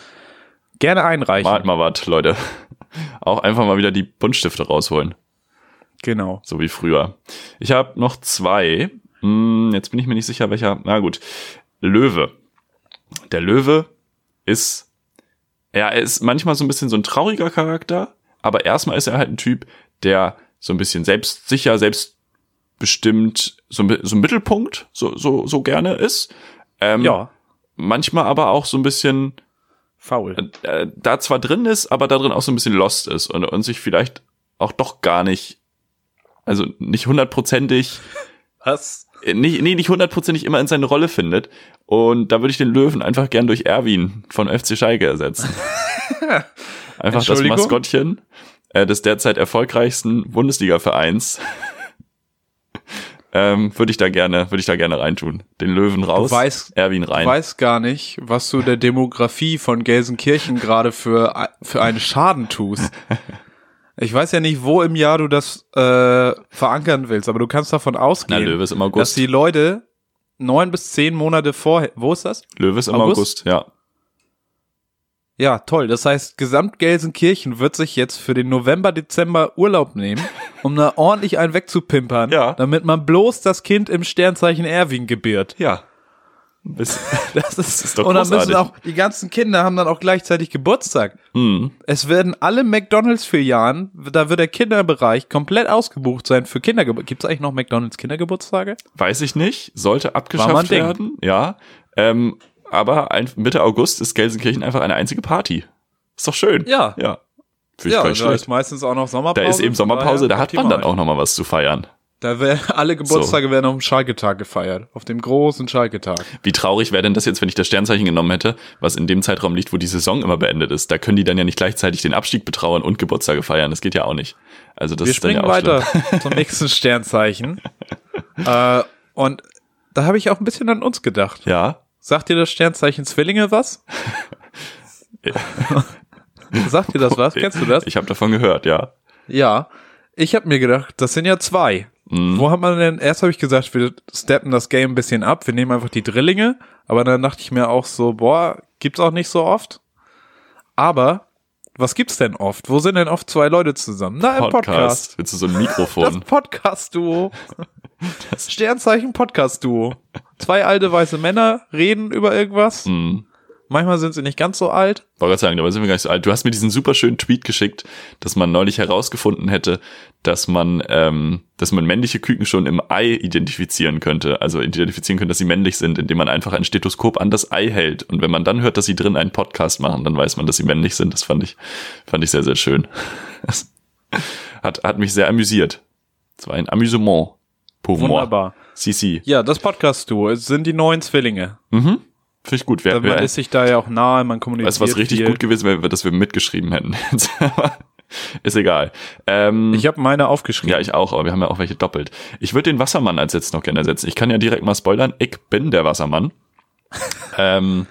Gerne einreichen. Malt mal was, Leute. Auch einfach mal wieder die Buntstifte rausholen. Genau. So wie früher. Ich habe noch zwei. Hm, jetzt bin ich mir nicht sicher, welcher. Na gut. Löwe. Der Löwe ist, ja, er ist manchmal so ein bisschen so ein trauriger Charakter, aber erstmal ist er halt ein Typ, der so ein bisschen selbstsicher, selbstbestimmt, so, ein- so ein Mittelpunkt, so, so, so gerne ist. Ähm, Ja, Manchmal aber auch so ein bisschen, faul. äh, da zwar drin ist, aber da drin auch so ein bisschen lost ist und, und sich vielleicht auch doch gar nicht, also nicht hundertprozentig, Was? Nicht, nee, nicht hundertprozentig immer in seine Rolle findet. Und da würde ich den Löwen einfach gern durch Erwin von FC Schalke ersetzen. einfach das? Maskottchen äh, des derzeit erfolgreichsten Bundesliga-Vereins. ähm, würde ich da gerne, würde ich da gerne reintun. Den Löwen raus, weißt- Erwin Ich rein. weiß gar nicht, was du der Demografie von Gelsenkirchen gerade für, für einen Schaden tust. Ich weiß ja nicht, wo im Jahr du das äh, verankern willst, aber du kannst davon Na, ausgehen, Löwe ist im dass August. die Leute neun bis zehn Monate vorher. Wo ist das? Löwe ist im August? August, ja. Ja, toll. Das heißt, Gesamt Gelsenkirchen wird sich jetzt für den November, Dezember Urlaub nehmen, um da ordentlich einen wegzupimpern, Ja. damit man bloß das Kind im Sternzeichen Erwin gebiert. Ja. Bis, Das ist, ist doch und dann müssen großartig. auch, die ganzen Kinder haben dann auch gleichzeitig Geburtstag. hm. Es werden alle McDonalds-Filialen, da wird der Kinderbereich komplett ausgebucht sein für Kindergeburtstage. Gibt es eigentlich noch McDonalds Kindergeburtstage? Weiß ich nicht. Sollte mal abgeschafft Ding. werden. Ja. Ähm, aber ein, Mitte August ist Gelsenkirchen einfach eine einzige Party. Ist doch schön. Ja. Ja. Finde ich Ja, da nicht ist schlecht. meistens auch noch Sommerpause. Da ist eben Sommerpause, da hat man dann auch nochmal was zu feiern. Da werden alle Geburtstage werden auf dem Schalke-Tag gefeiert. Auf dem großen Schalke-Tag. Wie traurig wäre denn das jetzt, wenn ich das Sternzeichen genommen hätte, was in dem Zeitraum liegt, wo die Saison immer beendet ist? Da können die dann ja nicht gleichzeitig den Abstieg betrauern und Geburtstage feiern. Das geht ja auch nicht. Also das Wir ist dann springen ja auch weiter schlimm. zum nächsten Sternzeichen. äh, und da habe ich auch ein bisschen an uns gedacht. Ja. Sagt dir das Sternzeichen Zwillinge was? Sagt dir das was? Kennst du das? Ich habe davon gehört, ja. Ja. Ich habe mir gedacht, das sind ja zwei. Mhm. Wo hat man denn, erst habe ich gesagt, wir steppen das Game ein bisschen ab, wir nehmen einfach die Drillinge, aber dann dachte ich mir auch so, boah, gibt's auch nicht so oft. Aber, was gibt's denn oft? Wo sind denn oft zwei Leute zusammen? Na, im Podcast. Willst du so ein Das Mikrofon? Podcast-Duo. Sternzeichen Podcast-Duo. Zwei alte weiße Männer reden über irgendwas. Mhm. Manchmal sind sie nicht ganz so alt. Wollte gerade sagen, aber sind wir gar nicht so alt. Du hast mir diesen super schönen Tweet geschickt, dass man neulich herausgefunden hätte, dass man, ähm, dass man männliche Küken schon im Ei identifizieren könnte. Also identifizieren könnte, dass sie männlich sind, indem man einfach ein Stethoskop an das Ei hält. Und wenn man dann hört, dass sie drin einen Podcast machen, dann weiß man, dass sie männlich sind. Das fand ich, fand ich sehr, sehr schön. Das hat, hat mich sehr amüsiert. Es war ein Amüsement. Moi. Wunderbar. Si, si. Ja, das Podcast-Duo. Es sind die neuen Zwillinge. Mhm. Finde ich gut. Wer, Man wer, ist sich da ja auch nahe, man kommuniziert weißt du, was richtig viel. gut gewesen wäre, dass wir mitgeschrieben hätten. ist egal. Ähm, Ich habe meine aufgeschrieben. ja, ich auch, aber wir haben ja auch welche doppelt. Ich würde den Wassermann als jetzt noch gerne ersetzen. Ich kann ja direkt mal spoilern. Ich bin der Wassermann. ähm,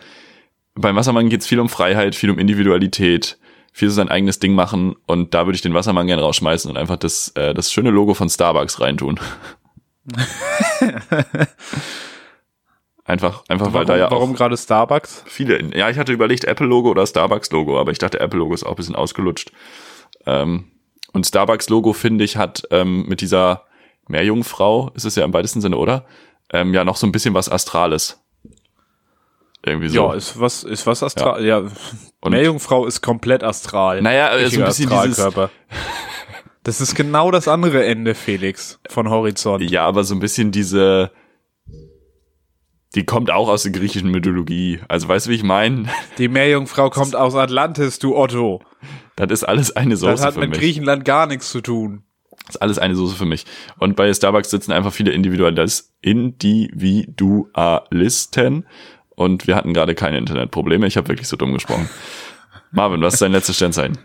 beim Wassermann geht's viel um Freiheit, viel um Individualität, viel so sein eigenes Ding machen und da würde ich den Wassermann gerne rausschmeißen und einfach das, äh, das schöne Logo von Starbucks reintun. einfach, einfach weil warum, da ja auch warum gerade Starbucks? viele. Ja, ich hatte überlegt Apple-Logo oder Starbucks-Logo, aber ich dachte, Apple-Logo ist auch ein bisschen ausgelutscht. Ähm, und Starbucks-Logo, finde ich, hat ähm, mit dieser Meerjungfrau, ist es ja im weitesten Sinne, oder? Ähm, ja, noch so ein bisschen was Astrales. Irgendwie so. Ja, ist was, ist was astral. Ja, Und- Meerjungfrau ist komplett astral. Naja, äh, so ein Richtiger bisschen dieses-. Das ist genau das andere Ende, Felix, von Horizont. ja, aber so ein bisschen diese, die kommt auch aus der griechischen Mythologie. Also weißt du, wie ich meine? Die Meerjungfrau kommt aus Atlantis, du Otto. Das ist alles eine Das Soße hat für mit mich. Griechenland gar nichts zu tun. Das ist alles eine Soße für mich. Und bei Starbucks sitzen einfach viele Individualis Individualisten und wir hatten gerade keine Internetprobleme. Ich habe wirklich so dumm gesprochen. Marvin, was ist dein letztes Sternzeichen?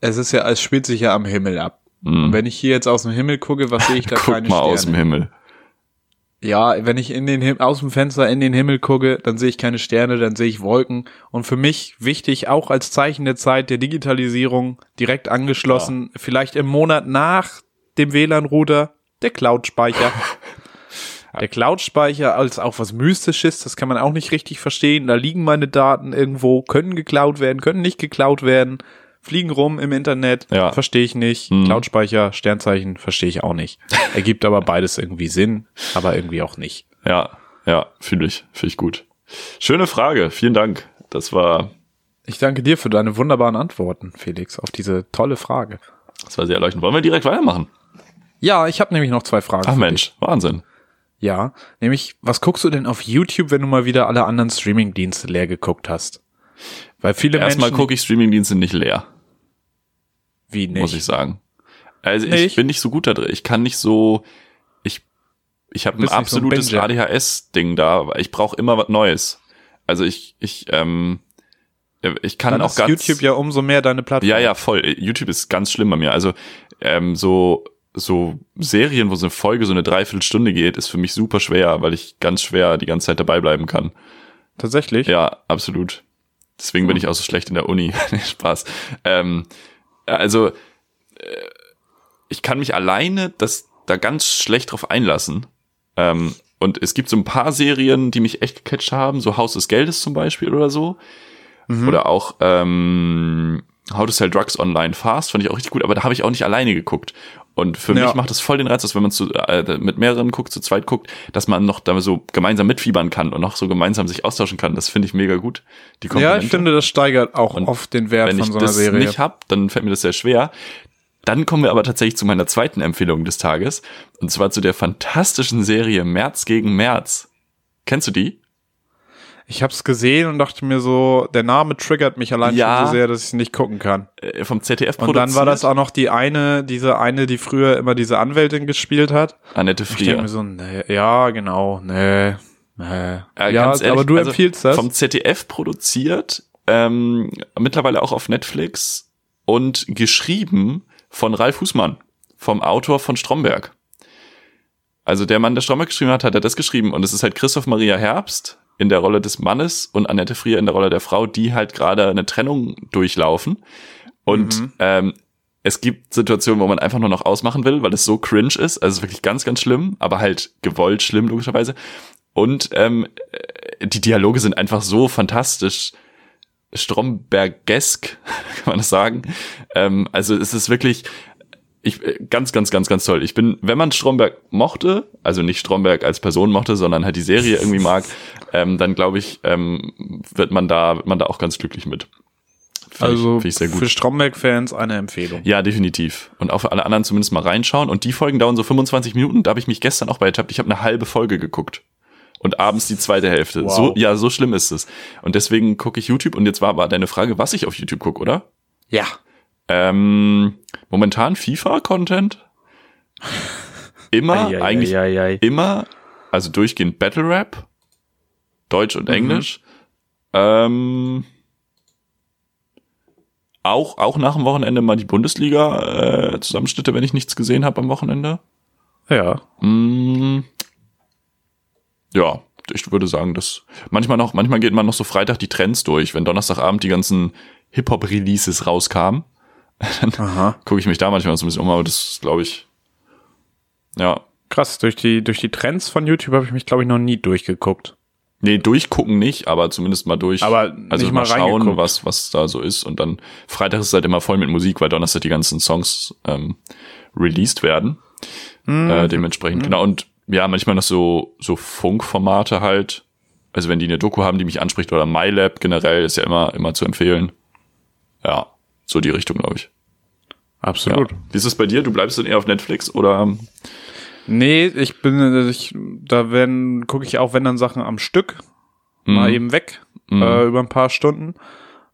Es ist ja, es spielt sich ja am Himmel ab. Hm. Und wenn ich hier jetzt aus dem Himmel gucke, was sehe ich da Guck keine mal Sterne? aus dem Himmel. Ja, wenn ich in den Him aus dem Fenster in den Himmel gucke, dann sehe ich keine Sterne, dann sehe ich Wolken. Und für mich wichtig, auch als Zeichen der Zeit der Digitalisierung, direkt angeschlossen, vielleicht im Monat nach dem WLAN-Router, der Cloud-Speicher. Der Cloud-Speicher als auch was Mystisches, das kann man auch nicht richtig verstehen. Da liegen meine Daten irgendwo, können geklaut werden, können nicht geklaut werden, fliegen rum im Internet, Ja. verstehe ich nicht. Mhm. Cloud-Speicher, Sternzeichen, verstehe ich auch nicht. Ergibt aber beides irgendwie Sinn, aber irgendwie auch nicht. Ja, ja, fühle ich, fühle ich gut. Schöne Frage, vielen Dank. Das war, Ich danke dir für deine wunderbaren Antworten, Felix, auf diese tolle Frage. das war sehr erleuchtend. Wollen wir direkt weitermachen? Ja, ich habe nämlich noch zwei Fragen. Ach Mensch, Wahnsinn. Dich. Ja, nämlich, was guckst du denn auf YouTube, wenn du mal wieder alle anderen Streaming-Dienste leer geguckt hast? Weil viele Erstmal Menschen... gucke ich Streamingdienste nicht leer. Wie nicht? muss ich sagen. Also ich Nicht? bin nicht so gut da drin. Ich kann nicht so, ich, ich habe ein so absolutes Binger. ADHS-Ding da. Ich brauche immer was Neues. Also ich, ich, ähm, ich kann Dann auch ist ganz, YouTube ja umso mehr deine Plattform. ja, ja, voll. YouTube ist ganz schlimm bei mir. Also ähm, so so Serien, wo so eine Folge so eine Dreiviertelstunde geht, ist für mich super schwer, weil ich ganz schwer die ganze Zeit dabei bleiben kann. Tatsächlich? Ja, absolut. Deswegen bin ich auch so schlecht in der Uni. Spaß. Ähm, also, äh, ich kann mich alleine das da ganz schlecht drauf einlassen. Ähm, und es gibt so ein paar Serien, die mich echt gecatcht haben, so Haus des Geldes zum Beispiel oder so. Mhm. Oder auch ähm, How to Sell Drugs Online Fast, fand ich auch richtig gut, aber da habe ich auch nicht alleine geguckt. Und für Ja. mich macht es voll den Reiz, dass wenn man zu, äh, mit mehreren guckt, zu zweit guckt, dass man noch da so gemeinsam mitfiebern kann und noch so gemeinsam sich austauschen kann. Das finde ich mega gut. Die Ja, ich finde, das steigert auch Und oft den Wert wenn von ich so einer das Serie. nicht hab, dann fällt mir das sehr schwer. Dann kommen wir aber tatsächlich zu meiner zweiten Empfehlung des Tages. Und zwar zu der fantastischen Serie März gegen März. Kennst du die? Ich habe es gesehen und dachte mir so, der Name triggert mich allein Ja. schon so sehr, dass ich es nicht gucken kann. Äh, vom ZDF Und dann war das auch noch die eine, diese eine, die früher immer diese Anwältin gespielt hat. Annette Ich denke Frier. mir so, nee, ja, genau, nee, nee. Äh, ja, ganz ehrlich, aber du also empfiehlst das? Vom ZDF produziert, ähm, mittlerweile auch auf Netflix und geschrieben von Ralf Husmann, vom Autor von Stromberg. Also der Mann, der Stromberg geschrieben hat, hat er das geschrieben und es ist halt Christoph Maria Herbst in der Rolle des Mannes und Annette Frier in der Rolle der Frau, die halt gerade eine Trennung durchlaufen und Mhm. ähm, es gibt Situationen, wo man einfach nur noch ausmachen will, weil es so cringe ist. Also es ist wirklich ganz, ganz schlimm, aber halt gewollt schlimm, logischerweise. Und ähm, äh, die Dialoge sind einfach so fantastisch Strombergesk, kann man das sagen. Ähm, also es ist wirklich, ich, äh, ganz, ganz, ganz, ganz toll. Ich bin, wenn man Stromberg mochte, also nicht Stromberg als Person mochte, sondern halt die Serie irgendwie mag, ähm, dann glaube ich, ähm, wird man da, wird man da auch ganz glücklich mit. Find also ich, ich für Stromberg-Fans eine Empfehlung. Ja, definitiv. Und auch für alle anderen zumindest mal reinschauen. Und die Folgen dauern so 25 Minuten. Da habe ich mich gestern auch bei ertappt. Ich habe eine halbe Folge geguckt. Und abends die zweite Hälfte. Wow. So, ja, so schlimm ist es. Und deswegen gucke ich YouTube. Und jetzt war aber deine Frage, was ich auf YouTube gucke, oder? Ja. Ähm, momentan FIFA-Content. Immer, ei, ei, eigentlich ei, immer, also durchgehend Battle Rap. Deutsch und mhm. Englisch. Ähm, auch, auch nach dem Wochenende mal die Bundesliga-Zusammenschnitte, äh, wenn ich nichts gesehen habe am Wochenende. Ja. Mm, ja, ich würde sagen, dass manchmal noch, manchmal geht man noch so Freitag die Trends durch, wenn Donnerstagabend die ganzen Hip-Hop-Releases rauskamen. Dann gucke ich mich da manchmal so ein bisschen um, aber das glaube ich, ja. Krass, durch die, durch die Trends von YouTube habe ich mich, glaube ich, noch nie durchgeguckt. Nee, durchgucken nicht, aber zumindest mal durch. Aber also mal, mal schauen, was, was da so ist. Und dann Freitag ist es halt immer voll mit Musik, weil Donnerstag die ganzen Songs ähm, released werden. Mhm. Äh, dementsprechend, mhm. genau. Und ja, manchmal noch so, so Funkformate halt. Also wenn die eine Doku haben, die mich anspricht, oder MyLab generell, ist ja immer, immer zu empfehlen. Ja, so die Richtung, glaube ich. Absolut. Ja. Wie ist es bei dir? Du bleibst dann eher auf Netflix oder? Nee, ich bin, ich, da werden, gucke ich auch, wenn dann Sachen am Stück mhm. mal eben weg, mhm. äh, über ein paar Stunden,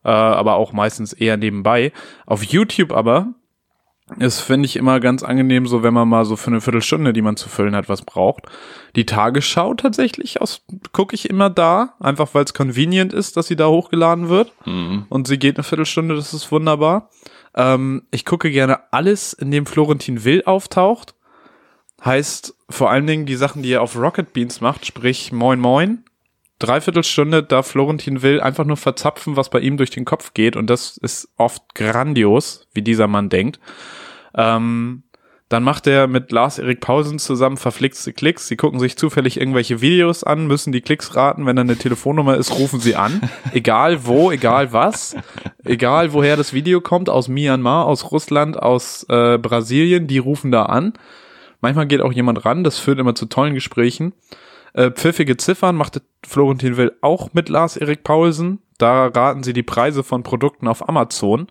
äh, aber auch meistens eher nebenbei. Auf YouTube aber ist, finde ich, immer ganz angenehm, so wenn man mal so für eine Viertelstunde, die man zu füllen hat, was braucht. Die Tagesschau tatsächlich aus gucke ich immer da, einfach weil es convenient ist, dass sie da hochgeladen wird. Mhm. Und sie geht eine Viertelstunde, das ist wunderbar. Ähm, ich gucke gerne alles, in dem Florentin Will auftaucht. Heißt vor allen Dingen die Sachen, die er auf Rocket Beans macht, sprich Moin Moin. Dreiviertelstunde da Florentin Will einfach nur verzapfen, was bei ihm durch den Kopf geht. Und das ist oft grandios, wie dieser Mann denkt. Ähm, dann macht er mit Lars-Erik Pausen zusammen verflixte Klicks. Sie gucken sich zufällig irgendwelche Videos an, müssen die Klicks raten. Wenn da eine Telefonnummer ist, rufen sie an. egal wo, egal was. Egal woher das Video kommt, aus Myanmar, aus Russland, aus äh, Brasilien, die rufen da an. Manchmal geht auch jemand ran, das führt immer zu tollen Gesprächen. Äh, pfiffige Ziffern machte Florentin Will auch mit Lars-Erik Paulsen. Da raten sie die Preise von Produkten auf Amazon.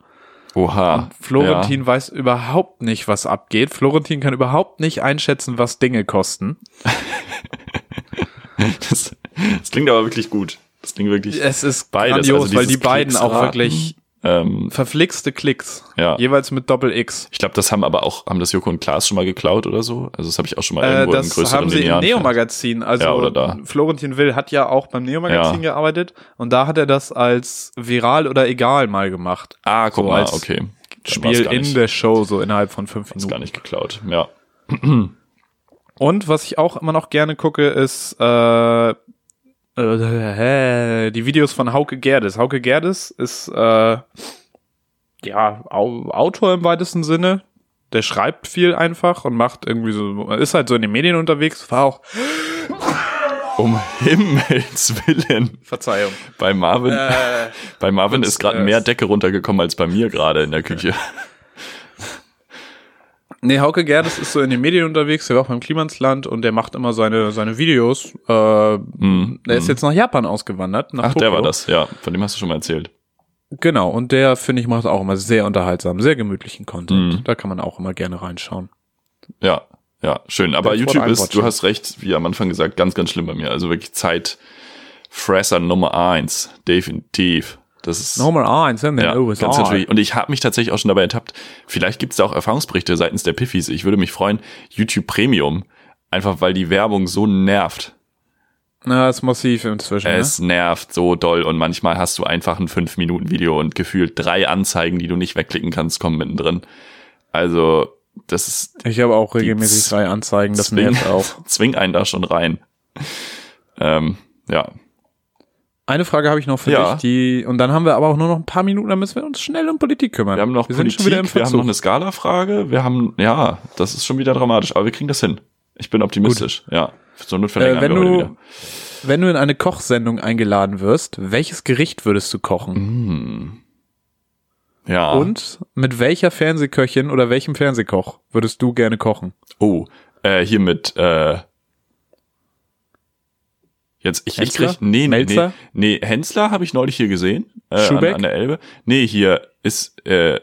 Oha. Und Florentin ja. weiß überhaupt nicht, was abgeht. Florentin kann überhaupt nicht einschätzen, was Dinge kosten. das, das klingt aber wirklich gut. Das klingt wirklich. Es ist beides, grandios, also weil die beiden auch wirklich ähm, Verflixte Klicks. Ja. Jeweils mit Doppel X. Ich glaube, das haben aber auch, haben das Joko und Klaas schon mal geklaut oder so? Also das habe ich auch schon mal äh, irgendwo das im größeren haben sie im Neo-Magazin. Also ja, oder da. Florentin Will hat ja auch beim Neo-Magazin ja. gearbeitet und da hat er das als viral oder egal mal gemacht. Ah, guck so mal, okay. Spiel in der Show, so innerhalb von fünf Minuten. Ist gar nicht geklaut, ja. Und was ich auch immer noch gerne gucke, ist äh, äh, die Videos von Hauke Gerdes. Hauke Gerdes ist äh, ja Autor im weitesten Sinne. Der schreibt viel einfach und macht irgendwie so, ist halt so in den Medien unterwegs. War auch um Himmels Willen. Verzeihung. Bei Marvin, äh, bei Marvin ist gerade mehr Decke runtergekommen als bei mir gerade in der Küche. Nee, Hauke Gerdes ist so in den Medien unterwegs, der war auch beim Klimansland und der macht immer seine, seine Videos. Äh, mm, der ist mm. jetzt nach Japan ausgewandert. Nach Ach, Tokio. der war das, ja. Von dem hast du schon mal erzählt. Genau, und der, finde ich, macht auch immer sehr unterhaltsam, sehr gemütlichen Content. Mm. Da kann man auch immer gerne reinschauen. Ja, ja, schön. Aber YouTube ist, du hast recht, wie am Anfang gesagt, ganz, ganz schlimm bei mir. Also wirklich Zeitfresser Nummer eins. Definitiv. Das ist Nummer eins in den ja, USA. Ganz natürlich. Und ich habe mich tatsächlich auch schon dabei ertappt. Vielleicht gibt es da auch Erfahrungsberichte seitens der Piffis. Ich würde mich freuen. YouTube Premium. Einfach weil die Werbung so nervt. Na, ist massiv inzwischen. Ne? Es ne? nervt so doll und manchmal hast du einfach ein 5-Minuten-Video und gefühlt drei Anzeigen, die du nicht wegklicken kannst, kommen mittendrin. Also, das ist. Ich habe auch regelmäßig drei Anzeigen, das zwing, nervt auch. Zwing einen da schon rein. Ähm, ja, eine Frage habe ich noch für ja. dich, die und dann haben wir aber auch nur noch ein paar Minuten, dann müssen wir uns schnell um Politik kümmern. Wir haben noch wir Politik, sind schon wieder im wir haben noch eine Skala-Frage, wir haben, ja, das ist schon wieder dramatisch, aber wir kriegen das hin. Ich bin optimistisch, Gut. ja. So Not verlängern äh, wenn wir du, wieder. Wenn du in eine Kochsendung eingeladen wirst, welches Gericht würdest du kochen? Ja. Und mit welcher Fernsehköchin oder welchem Fernsehkoch würdest du gerne kochen? Oh, äh, hier mit, äh, jetzt, ich, ich krieg, nee, nee, Melzer? nee, nee, Hensler habe ich neulich hier gesehen, äh, an, an der Elbe. Nee, hier ist, äh,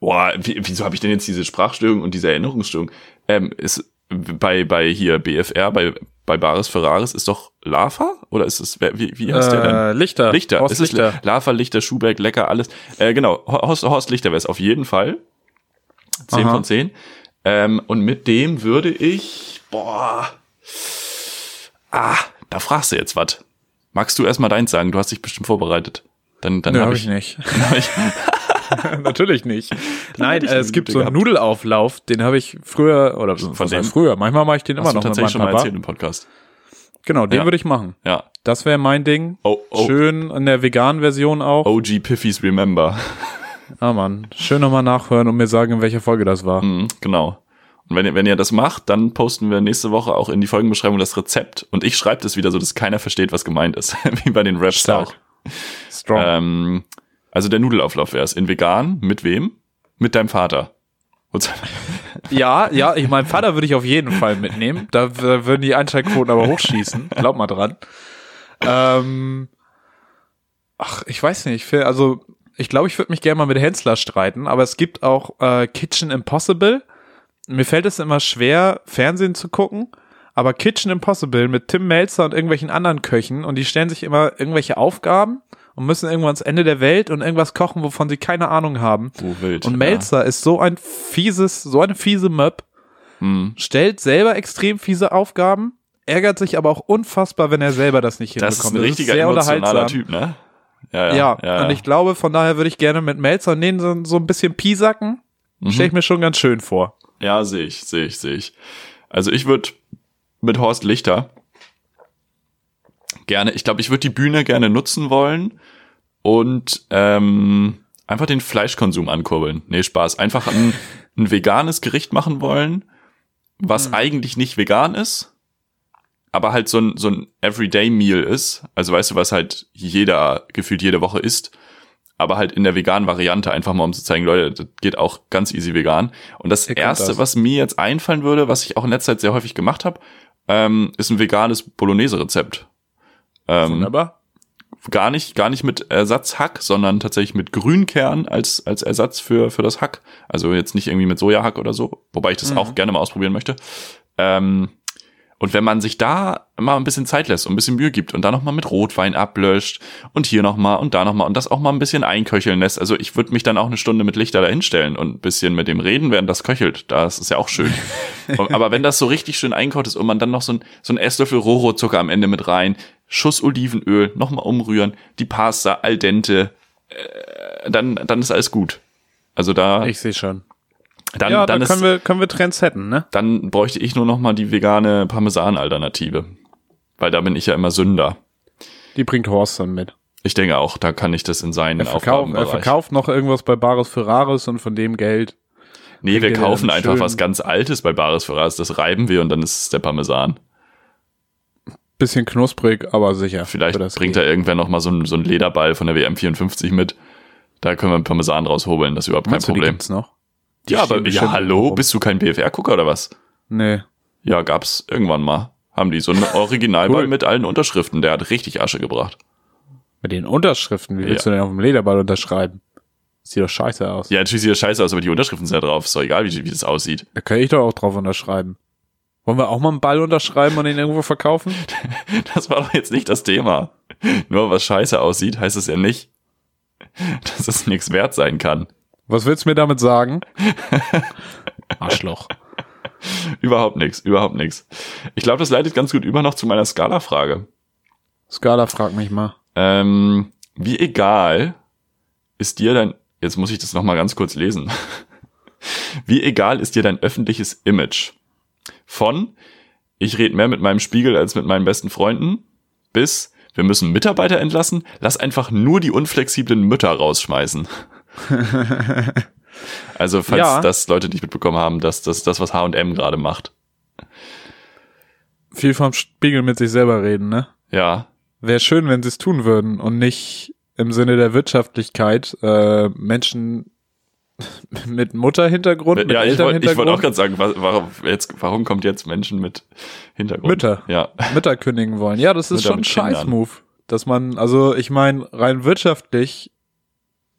boah, wie, wieso habe ich denn jetzt diese Sprachstörung und diese Erinnerungsstörung? Ähm, ist bei, bei hier BFR, bei, bei Baris Ferraris ist doch Lava? Oder ist es, wie, wie heißt der denn? Äh, Lichter. Lichter, Horst es ist Lichter. Lava, Lichter, Schubeck, lecker, alles. Äh, genau, Horst, Horst Lichter wäre es auf jeden Fall. 10 Aha. von 10. Ähm, und mit dem würde ich, boah, ah, da fragst du jetzt was. Magst du erstmal deins sagen? Du hast dich bestimmt vorbereitet. Dann, dann Nö, hab hab ich, ich nicht. dann hab ich Natürlich nicht. Nein, hätte ich äh, es gibt so einen gehabt. Nudelauflauf, den habe ich früher, oder von dem- früher, manchmal mache ich den immer noch mit tatsächlich meinem schon mal erzählt im Podcast. Genau, den Ja. würde ich machen. Ja. Das wäre mein Ding. Oh, oh, Schön in der veganen Version auch. OG Piffys Remember. Ah Mann, schön nochmal nachhören und mir sagen, in welcher Folge das war. Mhm, genau. Und wenn ihr, wenn ihr das macht, dann posten wir nächste Woche auch in die Folgenbeschreibung das Rezept. Und ich schreibe das wieder so, dass keiner versteht, was gemeint ist. Wie bei den Raps Stark. auch. Strong. Ähm, also der Nudelauflauf wäre es. In vegan, mit wem? Mit deinem Vater. Ja, ja, ich mein Vater würde ich auf jeden Fall mitnehmen. Da w- würden die Einschaltquoten aber hochschießen. Glaub mal dran. Ähm, ach, ich weiß nicht. Also, ich glaube, ich würde mich gerne mal mit Hensler streiten, aber es gibt auch äh, Kitchen Impossible. Mir fällt es immer schwer, Fernsehen zu gucken. Aber Kitchen Impossible mit Tim Melzer und irgendwelchen anderen Köchen und die stellen sich immer irgendwelche Aufgaben und müssen irgendwann ans Ende der Welt und irgendwas kochen, wovon sie keine Ahnung haben. Oh, wild. Und Melzer ist so ein fieses, so eine fiese Möb, Ja. Mhm. stellt selber extrem fiese Aufgaben, ärgert sich aber auch unfassbar, wenn er selber das nicht Das ist hinbekommt. ein richtiger emotionaler Typ, ne? Ja, Ja, ja. und ich glaube, von daher würde ich gerne mit Melzer und den so, so ein bisschen piesacken. Mhm. Stelle ich mir schon ganz schön vor. Ja, sehe ich, sehe ich, sehe ich. Also ich würde mit Horst Lichter gerne, ich glaube, ich würde die Bühne gerne nutzen wollen und ähm, einfach den Fleischkonsum ankurbeln. Nee, Spaß. Einfach ein, ein veganes Gericht machen wollen, was eigentlich nicht vegan ist, aber halt so ein, so ein Everyday-Meal ist. Also weißt du, was halt jeder gefühlt jede Woche isst aber halt in der veganen Variante, einfach mal um zu zeigen, Leute, das geht auch ganz easy vegan. Und das Hier erste, das. was mir jetzt einfallen würde, was ich auch in letzter Zeit sehr häufig gemacht habe, ähm, ist ein veganes Bolognese-Rezept. Ähm, Wunderbar. gar nicht, gar nicht mit Ersatzhack, sondern tatsächlich mit Grünkern als, als Ersatz für, für das Hack. Also jetzt nicht irgendwie mit Sojahack oder so, wobei ich das Mhm. auch gerne mal ausprobieren möchte. Ähm, und wenn man sich da mal ein bisschen Zeit lässt und ein bisschen Mühe gibt und da nochmal mit Rotwein ablöscht und hier nochmal und da nochmal und das auch mal ein bisschen einköcheln lässt. Also ich würde mich dann auch eine Stunde mit Lichter da hinstellen und ein bisschen mit dem reden, während das köchelt. Das ist ja auch schön. Aber wenn das so richtig schön eingekocht ist und man dann noch so ein, so ein Esslöffel Roro-Zucker am Ende mit rein, Schuss Olivenöl, nochmal umrühren, die Pasta al dente, äh, dann, dann ist alles gut. Also da, Ich sehe schon. Dann, ja, dann da ist, können wir, können wir Trends hätten, ne? dann bräuchte ich nur noch mal die vegane Parmesan-Alternative. Weil da bin ich ja immer Sünder. Die bringt Horst dann mit. Ich denke auch, da kann ich das in seinen Er verkauft, er verkauft noch irgendwas bei Bares Ferraris und von dem Geld. nee, wir kaufen dann einfach was ganz Altes bei Bares Ferraris, das reiben wir und dann ist es der Parmesan. Bisschen knusprig, aber sicher. Vielleicht bringt da irgendwer noch mal so einen, so Lederball von der WM54 mit. Da können wir einen Parmesan raushobeln, das ist überhaupt kein Meinst du, die Problem. gibt's noch? Ja, aber ja, hallo, bist du kein BFR-Gucker oder was? Nee. Ja, gab's irgendwann mal. Haben die so einen Originalball Cool. mit allen Unterschriften, der hat richtig Asche gebracht. Mit den Unterschriften, wie willst Ja. du denn auf dem Lederball unterschreiben? Sieht doch scheiße aus. Ja, natürlich sieht das scheiße aus, aber die Unterschriften sind da drauf. Ist doch egal, wie, wie das aussieht. Da kann ich doch auch drauf unterschreiben. Wollen wir auch mal einen Ball unterschreiben und ihn irgendwo verkaufen? Das war doch jetzt nicht das Thema. Nur was scheiße aussieht, heißt es ja nicht, dass es nichts wert sein kann. Was willst du mir damit sagen? Arschloch. Überhaupt nichts, überhaupt nichts. Ich glaube, das leitet ganz gut über noch zu meiner Skala-Frage. Skala, frag mich mal. Ähm, wie egal ist dir dein, jetzt muss ich das nochmal ganz kurz lesen. Wie egal ist dir dein öffentliches Image? Von, ich rede mehr mit meinem Spiegel als mit meinen besten Freunden, bis, wir müssen Mitarbeiter entlassen, lass einfach nur die unflexiblen Mütter rausschmeißen. also, falls Ja. das Leute nicht mitbekommen haben, dass das das, was H&M gerade macht. Viel vom Spiegel mit sich selber reden, ne? Ja, Wäre schön, wenn sie es tun würden und nicht im Sinne der Wirtschaftlichkeit äh, Menschen Mit Mutterhintergrund, mit ja, ich wollte Elternhintergrund. ich wollte auch gerade sagen, wa- warum, jetzt, warum kommt jetzt Menschen mit Hintergrund? Mütter. Ja. Mütter kündigen wollen. Ja, das ist Mütter schon ein. Scheiß-Move. Dass man, also ich meine, rein wirtschaftlich,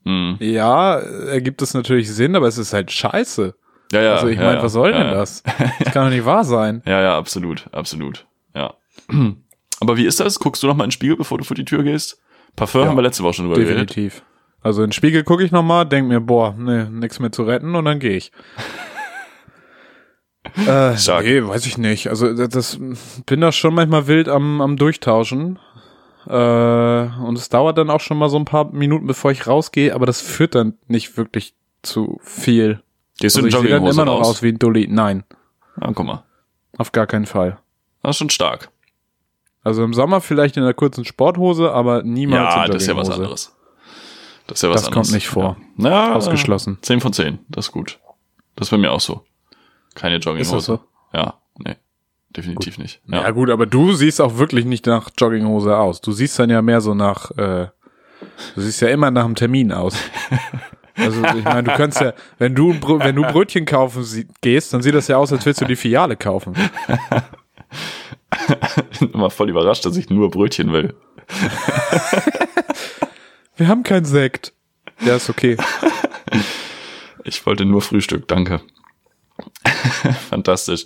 Hm. ja, ergibt es natürlich Sinn, aber es ist halt scheiße. Ja, ja. also ich ja, meine, ja, was soll ja, denn das? Das kann doch nicht wahr sein. Ja, ja, absolut, absolut. Ja. Aber wie ist das? Guckst du noch mal in den Spiegel, bevor du vor die Tür gehst? Parfum haben wir letzte Woche schon drüber geredet. Definitiv. Also in den Spiegel gucke ich nochmal, denk mir, boah, nee, nix mehr zu retten und dann gehe ich. äh, Stark. nee, weiß ich nicht. Also das, das bin da schon manchmal wild am, am Durchtauschen. Äh, und es dauert dann auch schon mal so ein paar Minuten, bevor ich rausgehe, aber das führt dann nicht wirklich zu viel. Gehst Also du ich in sehe dann immer noch raus? aus wie ein Dulli. Nein, Ah, guck mal. auf gar keinen Fall. Das ist schon stark. Also im Sommer vielleicht in einer kurzen Sporthose, aber niemals Ja, in das ist ja was anderes. Das ist ja was Das anderes. kommt nicht vor. Ja. Na, Ausgeschlossen. 10 von 10, das ist gut. Das ist bei mir auch so. Keine Jogginghose. Ist das so? Ja, Definitiv nicht. Ja. Ja. gut, aber du siehst auch wirklich nicht nach Jogginghose aus. Du siehst dann ja mehr so nach, äh, du siehst ja immer nach einem Termin aus. Also ich meine, du kannst ja, wenn du wenn du Brötchen kaufen gehst, dann sieht das ja aus, als willst du die Filiale kaufen. bin immer voll überrascht, dass ich nur Brötchen will. Wir haben kein Sekt. Ja, ist okay. Ich wollte nur Frühstück, danke. Fantastisch.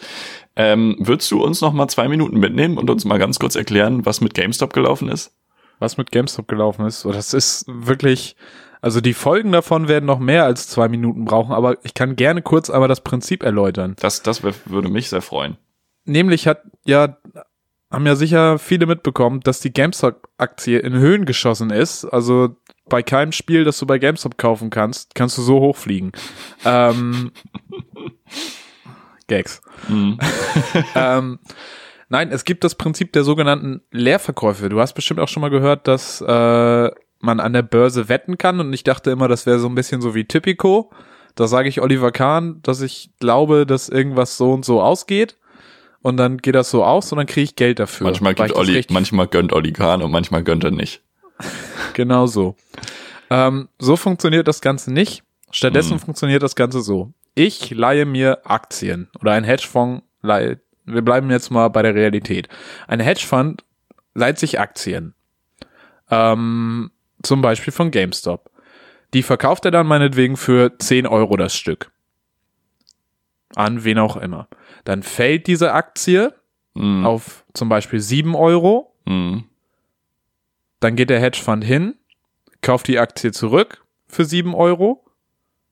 Ähm, würdest du uns noch mal zwei Minuten mitnehmen und uns mal ganz kurz erklären, was mit GameStop gelaufen ist? Was mit GameStop gelaufen ist, das ist wirklich, also die Folgen davon werden noch mehr als zwei Minuten brauchen, aber ich kann gerne kurz einmal das Prinzip erläutern. Das, das würde mich sehr freuen. Nämlich hat ja, haben ja sicher viele mitbekommen, dass die GameStop-Aktie in Höhen geschossen ist. Also bei keinem Spiel, das du bei GameStop kaufen kannst, kannst du so hochfliegen. ähm, Gags. Mhm. ähm, nein, es gibt das Prinzip der sogenannten Leerverkäufe. Du hast bestimmt auch schon mal gehört, dass äh, man an der Börse wetten kann und ich dachte immer, das wäre so ein bisschen so wie Typico. Da sage ich Oliver Kahn, dass ich glaube, dass irgendwas so und so ausgeht. Und dann geht das so aus und dann kriege ich Geld dafür. Manchmal, gibt Olli, richtig- manchmal gönnt Olli Kahn und manchmal gönnt er nicht. Genau so. Ähm, so funktioniert das Ganze nicht. Stattdessen Mhm. funktioniert das Ganze so. Ich leihe mir Aktien oder ein Hedgefonds leiht. Wir bleiben jetzt mal bei der Realität. Ein Hedgefonds leiht sich Aktien. Ähm, zum Beispiel von GameStop. Die verkauft er dann meinetwegen für 10 Euro das Stück. An wen auch immer. Dann fällt diese Aktie Mhm. auf zum Beispiel 7 Euro Mhm. dann geht der Hedgefonds hin, kauft die Aktie zurück für 7 Euro,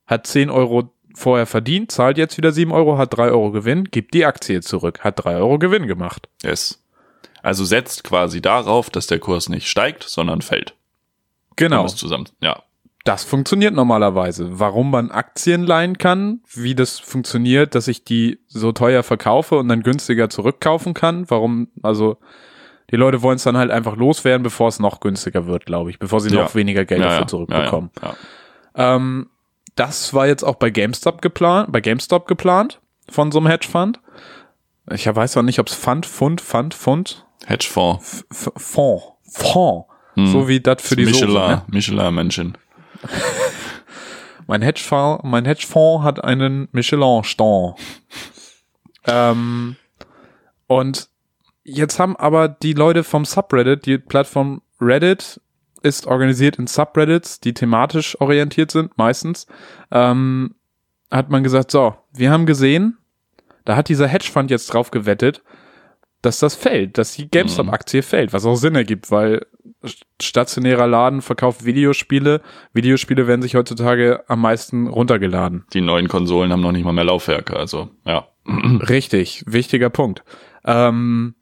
hat 10 Euro vorher verdient, zahlt jetzt wieder 7 Euro, hat 3 Euro Gewinn, gibt die Aktie zurück, hat 3 Euro Gewinn gemacht. Yes. Also setzt quasi darauf, dass der Kurs nicht steigt, sondern fällt. Genau, Das zusammen. Ja. das funktioniert normalerweise. Warum man Aktien leihen kann, wie das funktioniert, dass ich die so teuer verkaufe und dann günstiger zurückkaufen kann, warum, also die Leute wollen es dann halt einfach loswerden, bevor es noch günstiger wird, glaube ich, bevor sie Ja. noch weniger Geld ja, dafür zurückbekommen. Ja, ja. Ähm, das war jetzt auch bei GameStop geplant, bei GameStop geplant von so einem Hedgefund. Ich weiß auch nicht, ob es Fund, Fund, Fund, Fund, Hedgefonds. F Fonds, Fonds, Hm. so wie das für die Soße. Michelin, Ne? Michelin-Menschen. Mein Hedgefonds, mein Hedgefonds hat einen Michelin-Stand. ähm, und jetzt haben aber die Leute vom Subreddit, die Plattform Reddit ist organisiert in Subreddits, die thematisch orientiert sind, meistens, ähm, hat man gesagt, so, wir haben gesehen, da hat dieser Hedgefund jetzt drauf gewettet, dass das fällt, dass die GameStop-Aktie fällt, was auch Sinn ergibt, weil st- stationärer Laden verkauft Videospiele. Videospiele werden sich heutzutage am meisten runtergeladen. Die neuen Konsolen haben noch nicht mal mehr Laufwerke, also ja. Richtig, wichtiger Punkt. Ähm,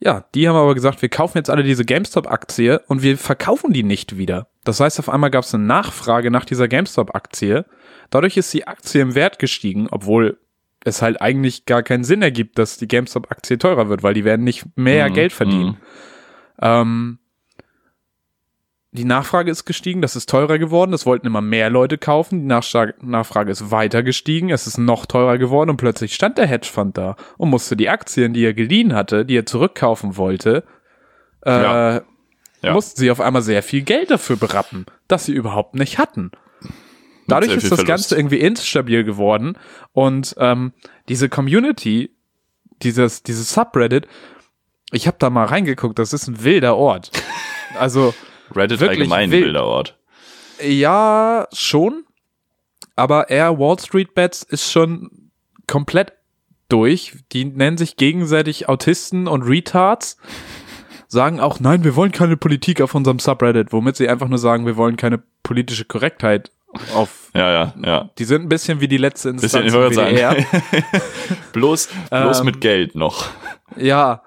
ja, die haben aber gesagt, wir kaufen jetzt alle diese GameStop-Aktie und wir verkaufen die nicht wieder. Das heißt, auf einmal gab es eine Nachfrage nach dieser GameStop-Aktie. Dadurch ist die Aktie im Wert gestiegen, obwohl es halt eigentlich gar keinen Sinn ergibt, dass die GameStop-Aktie teurer wird, weil die werden nicht mehr Mhm, Geld verdienen. mhm. Ähm, die Nachfrage ist gestiegen, das ist teurer geworden, das wollten immer mehr Leute kaufen, die Nachfrage, ist weiter gestiegen, es ist noch teurer geworden und plötzlich stand der Hedgefonds da und musste die Aktien, die er geliehen hatte, die er zurückkaufen wollte, äh, Ja. Ja. mussten sie auf einmal sehr viel Geld dafür berappen, das sie überhaupt nicht hatten. dadurch ist das Verlust. Ganze irgendwie instabil geworden und ähm, diese Community, dieses, dieses Subreddit, ich habe da mal reingeguckt, das ist ein wilder Ort. Also Reddit wirklich allgemein wild. wilder Ort. ja, schon, aber eher Wall Street Bets ist schon komplett durch. Die nennen sich gegenseitig Autisten und Retards. Sagen auch, nein, wir wollen keine Politik auf unserem Subreddit, womit sie einfach nur sagen, wir wollen keine politische Korrektheit auf. Ja, ja, ja. Die sind ein bisschen wie die letzte Bisschen, Instanz ich wollte im sagen. Bloß, bloß Ähm, mit Geld noch. Ja.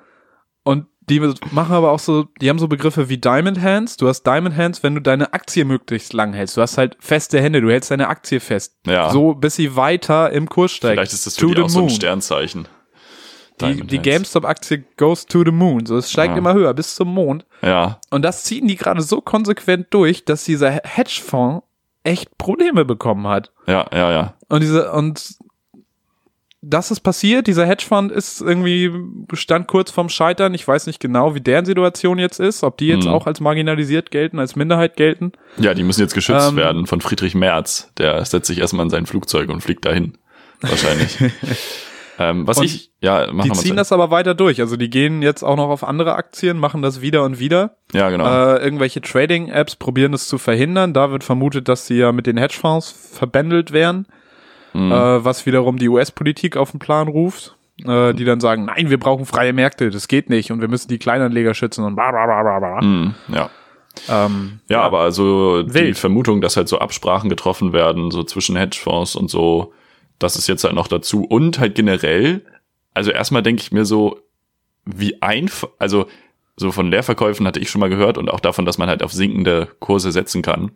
Die machen aber auch so, die haben so Begriffe wie Diamond Hands. Du hast Diamond Hands, wenn du deine Aktie möglichst lang hältst. Du hast halt feste Hände, du hältst deine Aktie fest. Ja. So, bis sie weiter im Kurs steigt. Vielleicht ist das für to die auch so ein moon. Sternzeichen. Die, die. GameStop-Aktie goes to the moon. So, es steigt Ja. immer höher bis zum Mond. Ja, Und das ziehen die gerade so konsequent durch, dass dieser Hedgefonds echt Probleme bekommen hat. ja, ja, ja. Und diese, und das ist passiert. Dieser Hedgefonds ist irgendwie, stand kurz vorm Scheitern. Ich weiß nicht genau, wie deren Situation jetzt ist, ob die jetzt Mhm. auch als marginalisiert gelten, als Minderheit gelten. Ja, die müssen jetzt geschützt Ähm, werden von Friedrich Merz. Der setzt sich erstmal in sein Flugzeug und fliegt dahin. Wahrscheinlich. ähm, was Und ich, ja, mach Die ziehen das aber weiter durch. Also die gehen jetzt auch noch auf andere Aktien, machen das wieder und wieder. Ja, genau. Äh, irgendwelche Trading-Apps probieren es zu verhindern. Da wird vermutet, dass sie ja mit den Hedgefonds verbändelt wären, Mhm. äh, was wiederum die US-Politik auf den Plan ruft. Äh, die dann sagen, nein, wir brauchen freie Märkte, das geht nicht und wir müssen die Kleinanleger schützen und bla bla bla bla bla. Mhm, ja. Ähm, Ja, aber also die Wild. Vermutung, dass halt so Absprachen getroffen werden, so zwischen Hedgefonds und so, das ist jetzt halt noch dazu. Und halt generell, also erstmal denke ich mir so, wie einfach, also so von Leerverkäufen hatte ich schon mal gehört und auch davon, dass man halt auf sinkende Kurse setzen kann,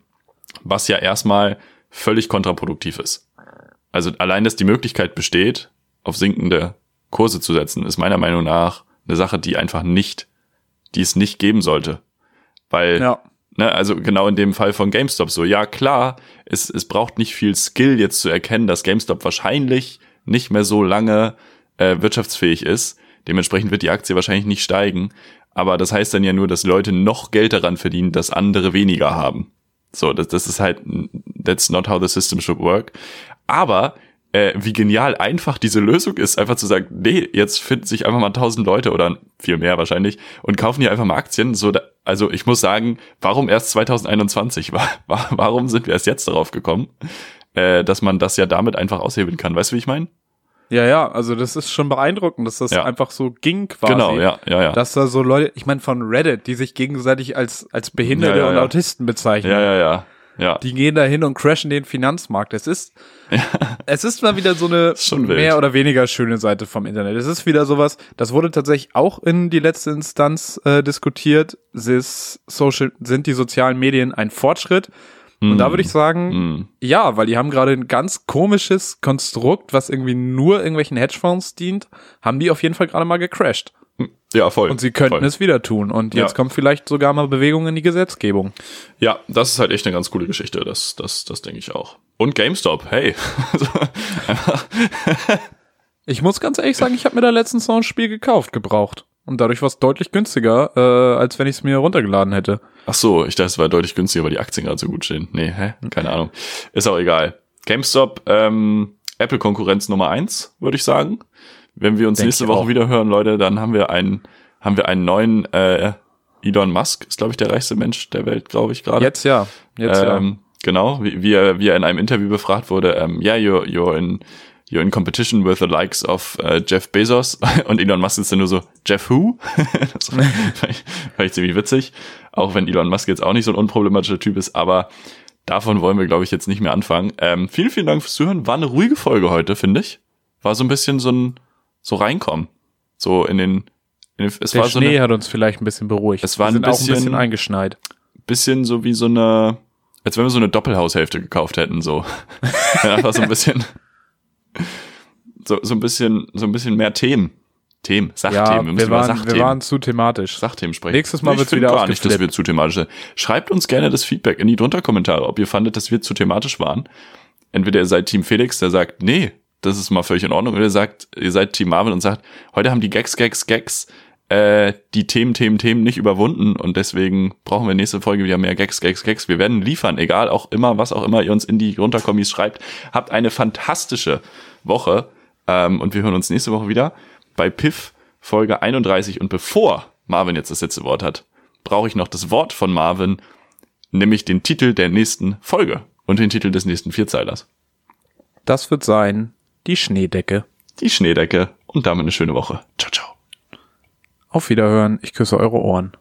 was ja erstmal völlig kontraproduktiv ist. Also allein, dass die Möglichkeit besteht, auf sinkende Kurse zu setzen, ist meiner Meinung nach eine Sache, die einfach nicht, die es nicht geben sollte. Weil ja. Ne, also genau in dem Fall von GameStop so. Ja, klar, es, es braucht nicht viel Skill jetzt zu erkennen, dass GameStop wahrscheinlich nicht mehr so lange äh, wirtschaftsfähig ist. Dementsprechend wird die Aktie wahrscheinlich nicht steigen. Aber das heißt dann ja nur, dass Leute noch Geld daran verdienen, dass andere weniger haben. So, das, das ist halt, that's not how the system should work. Aber äh, wie genial einfach diese Lösung ist, einfach zu sagen, nee, jetzt finden sich einfach mal tausend Leute oder viel mehr wahrscheinlich und kaufen hier einfach mal Aktien. So, da, also ich muss sagen, warum erst 2021? Wa- wa- Warum sind wir erst jetzt darauf gekommen, äh, dass man das ja damit einfach aushebeln kann? Weißt du, wie ich meine? Ja, ja, also das ist schon beeindruckend, dass das Ja. einfach so ging quasi. Genau, ja, ja, ja. Dass da so Leute, ich meine von Reddit, die sich gegenseitig als, als Behinderte Ja, ja, und. Autisten bezeichnen. ja, ja, ja. Ja, Die gehen da hin und crashen den Finanzmarkt. Es ist, es ist mal wieder so eine mehr oder weniger schöne Seite vom Internet. Es ist wieder sowas, das wurde tatsächlich auch in die letzte Instanz äh, diskutiert. Ist Social, sind die sozialen Medien ein Fortschritt? Und da würde ich sagen, Hm. ja, weil die haben gerade ein ganz komisches Konstrukt, was irgendwie nur irgendwelchen Hedgefonds dient, haben die auf jeden Fall gerade mal gecrashed. ja, voll. Und sie könnten voll. es wieder tun. Und Ja. jetzt kommt vielleicht sogar mal Bewegung in die Gesetzgebung. Ja, das ist halt echt eine ganz coole Geschichte. Das, das, das denke ich auch. Und GameStop, hey. Also, Ich muss ganz ehrlich sagen, ich habe mir da letztens noch ein Spiel gekauft, gebraucht. Und dadurch war es deutlich günstiger, äh, als wenn ich es mir runtergeladen hätte. Ach so, ich dachte, es war deutlich günstiger, weil die Aktien gerade so gut stehen. Nee, hä? Keine Ahnung. Ist auch egal. GameStop, ähm, Apple-Konkurrenz Nummer eins, würde ich sagen. Wenn wir uns Denk nächste Woche auch. wieder hören, Leute, dann haben wir einen, haben wir einen neuen äh, Elon Musk, ist, glaube ich, der reichste Mensch der Welt, glaube ich, gerade. Jetzt ja. Jetzt ähm, Genau, wie, wie, er, wie er in einem Interview befragt wurde, ähm, ja, you're, you're in you're in competition with the likes of äh, Jeff Bezos und Elon Musk ist dann nur so, Jeff who? das fand ich, ziemlich witzig, auch wenn Elon Musk jetzt auch nicht so ein unproblematischer Typ ist, aber davon wollen wir, glaube ich, jetzt nicht mehr anfangen. Ähm, vielen, vielen Dank fürs Zuhören. War eine ruhige Folge heute, finde ich. War so ein bisschen so ein, so reinkommen. So in den, in den es. Der war so Schnee eine, hat uns vielleicht ein bisschen beruhigt. Es war ein auch ein bisschen- bisschen eingeschneit. bisschen so wie so eine, als wenn wir so eine Doppelhaushälfte gekauft hätten, so. Ja, Einfach so ein bisschen, so, so ein bisschen, so ein bisschen mehr Themen. Themen, Sachthemen. Ja, wir müssen wir waren, Sachthemen, wir waren zu thematisch. Sachthemen sprechen. Nächstes Mal wird's finde wieder gar nicht, dass wir zu thematisch sind. Schreibt uns gerne das Feedback in die drunter Kommentare, ob ihr fandet, dass wir zu thematisch waren. Entweder ihr seid Team Felix, der sagt, nee, das ist mal völlig in Ordnung, oder ihr sagt, ihr seid Team Marvel und sagt, heute haben die Gags, Gags, Gags äh, die Themen, Themen, Themen nicht überwunden und deswegen brauchen wir nächste Folge wieder mehr Gags, Gags, Gags. Wir werden liefern, egal auch immer, was auch immer ihr uns in die Runterkommis schreibt. Habt eine fantastische Woche ähm, und wir hören uns nächste Woche wieder bei Piff Folge 31 und bevor Marvin jetzt das letzte Wort hat, brauche ich noch das Wort von Marvin, nämlich den Titel der nächsten Folge und den Titel des nächsten Vierzeilers. Das wird sein die Schneedecke. Die Schneedecke und damit eine schöne Woche. Ciao, ciao. Auf Wiederhören. Ich küsse eure Ohren.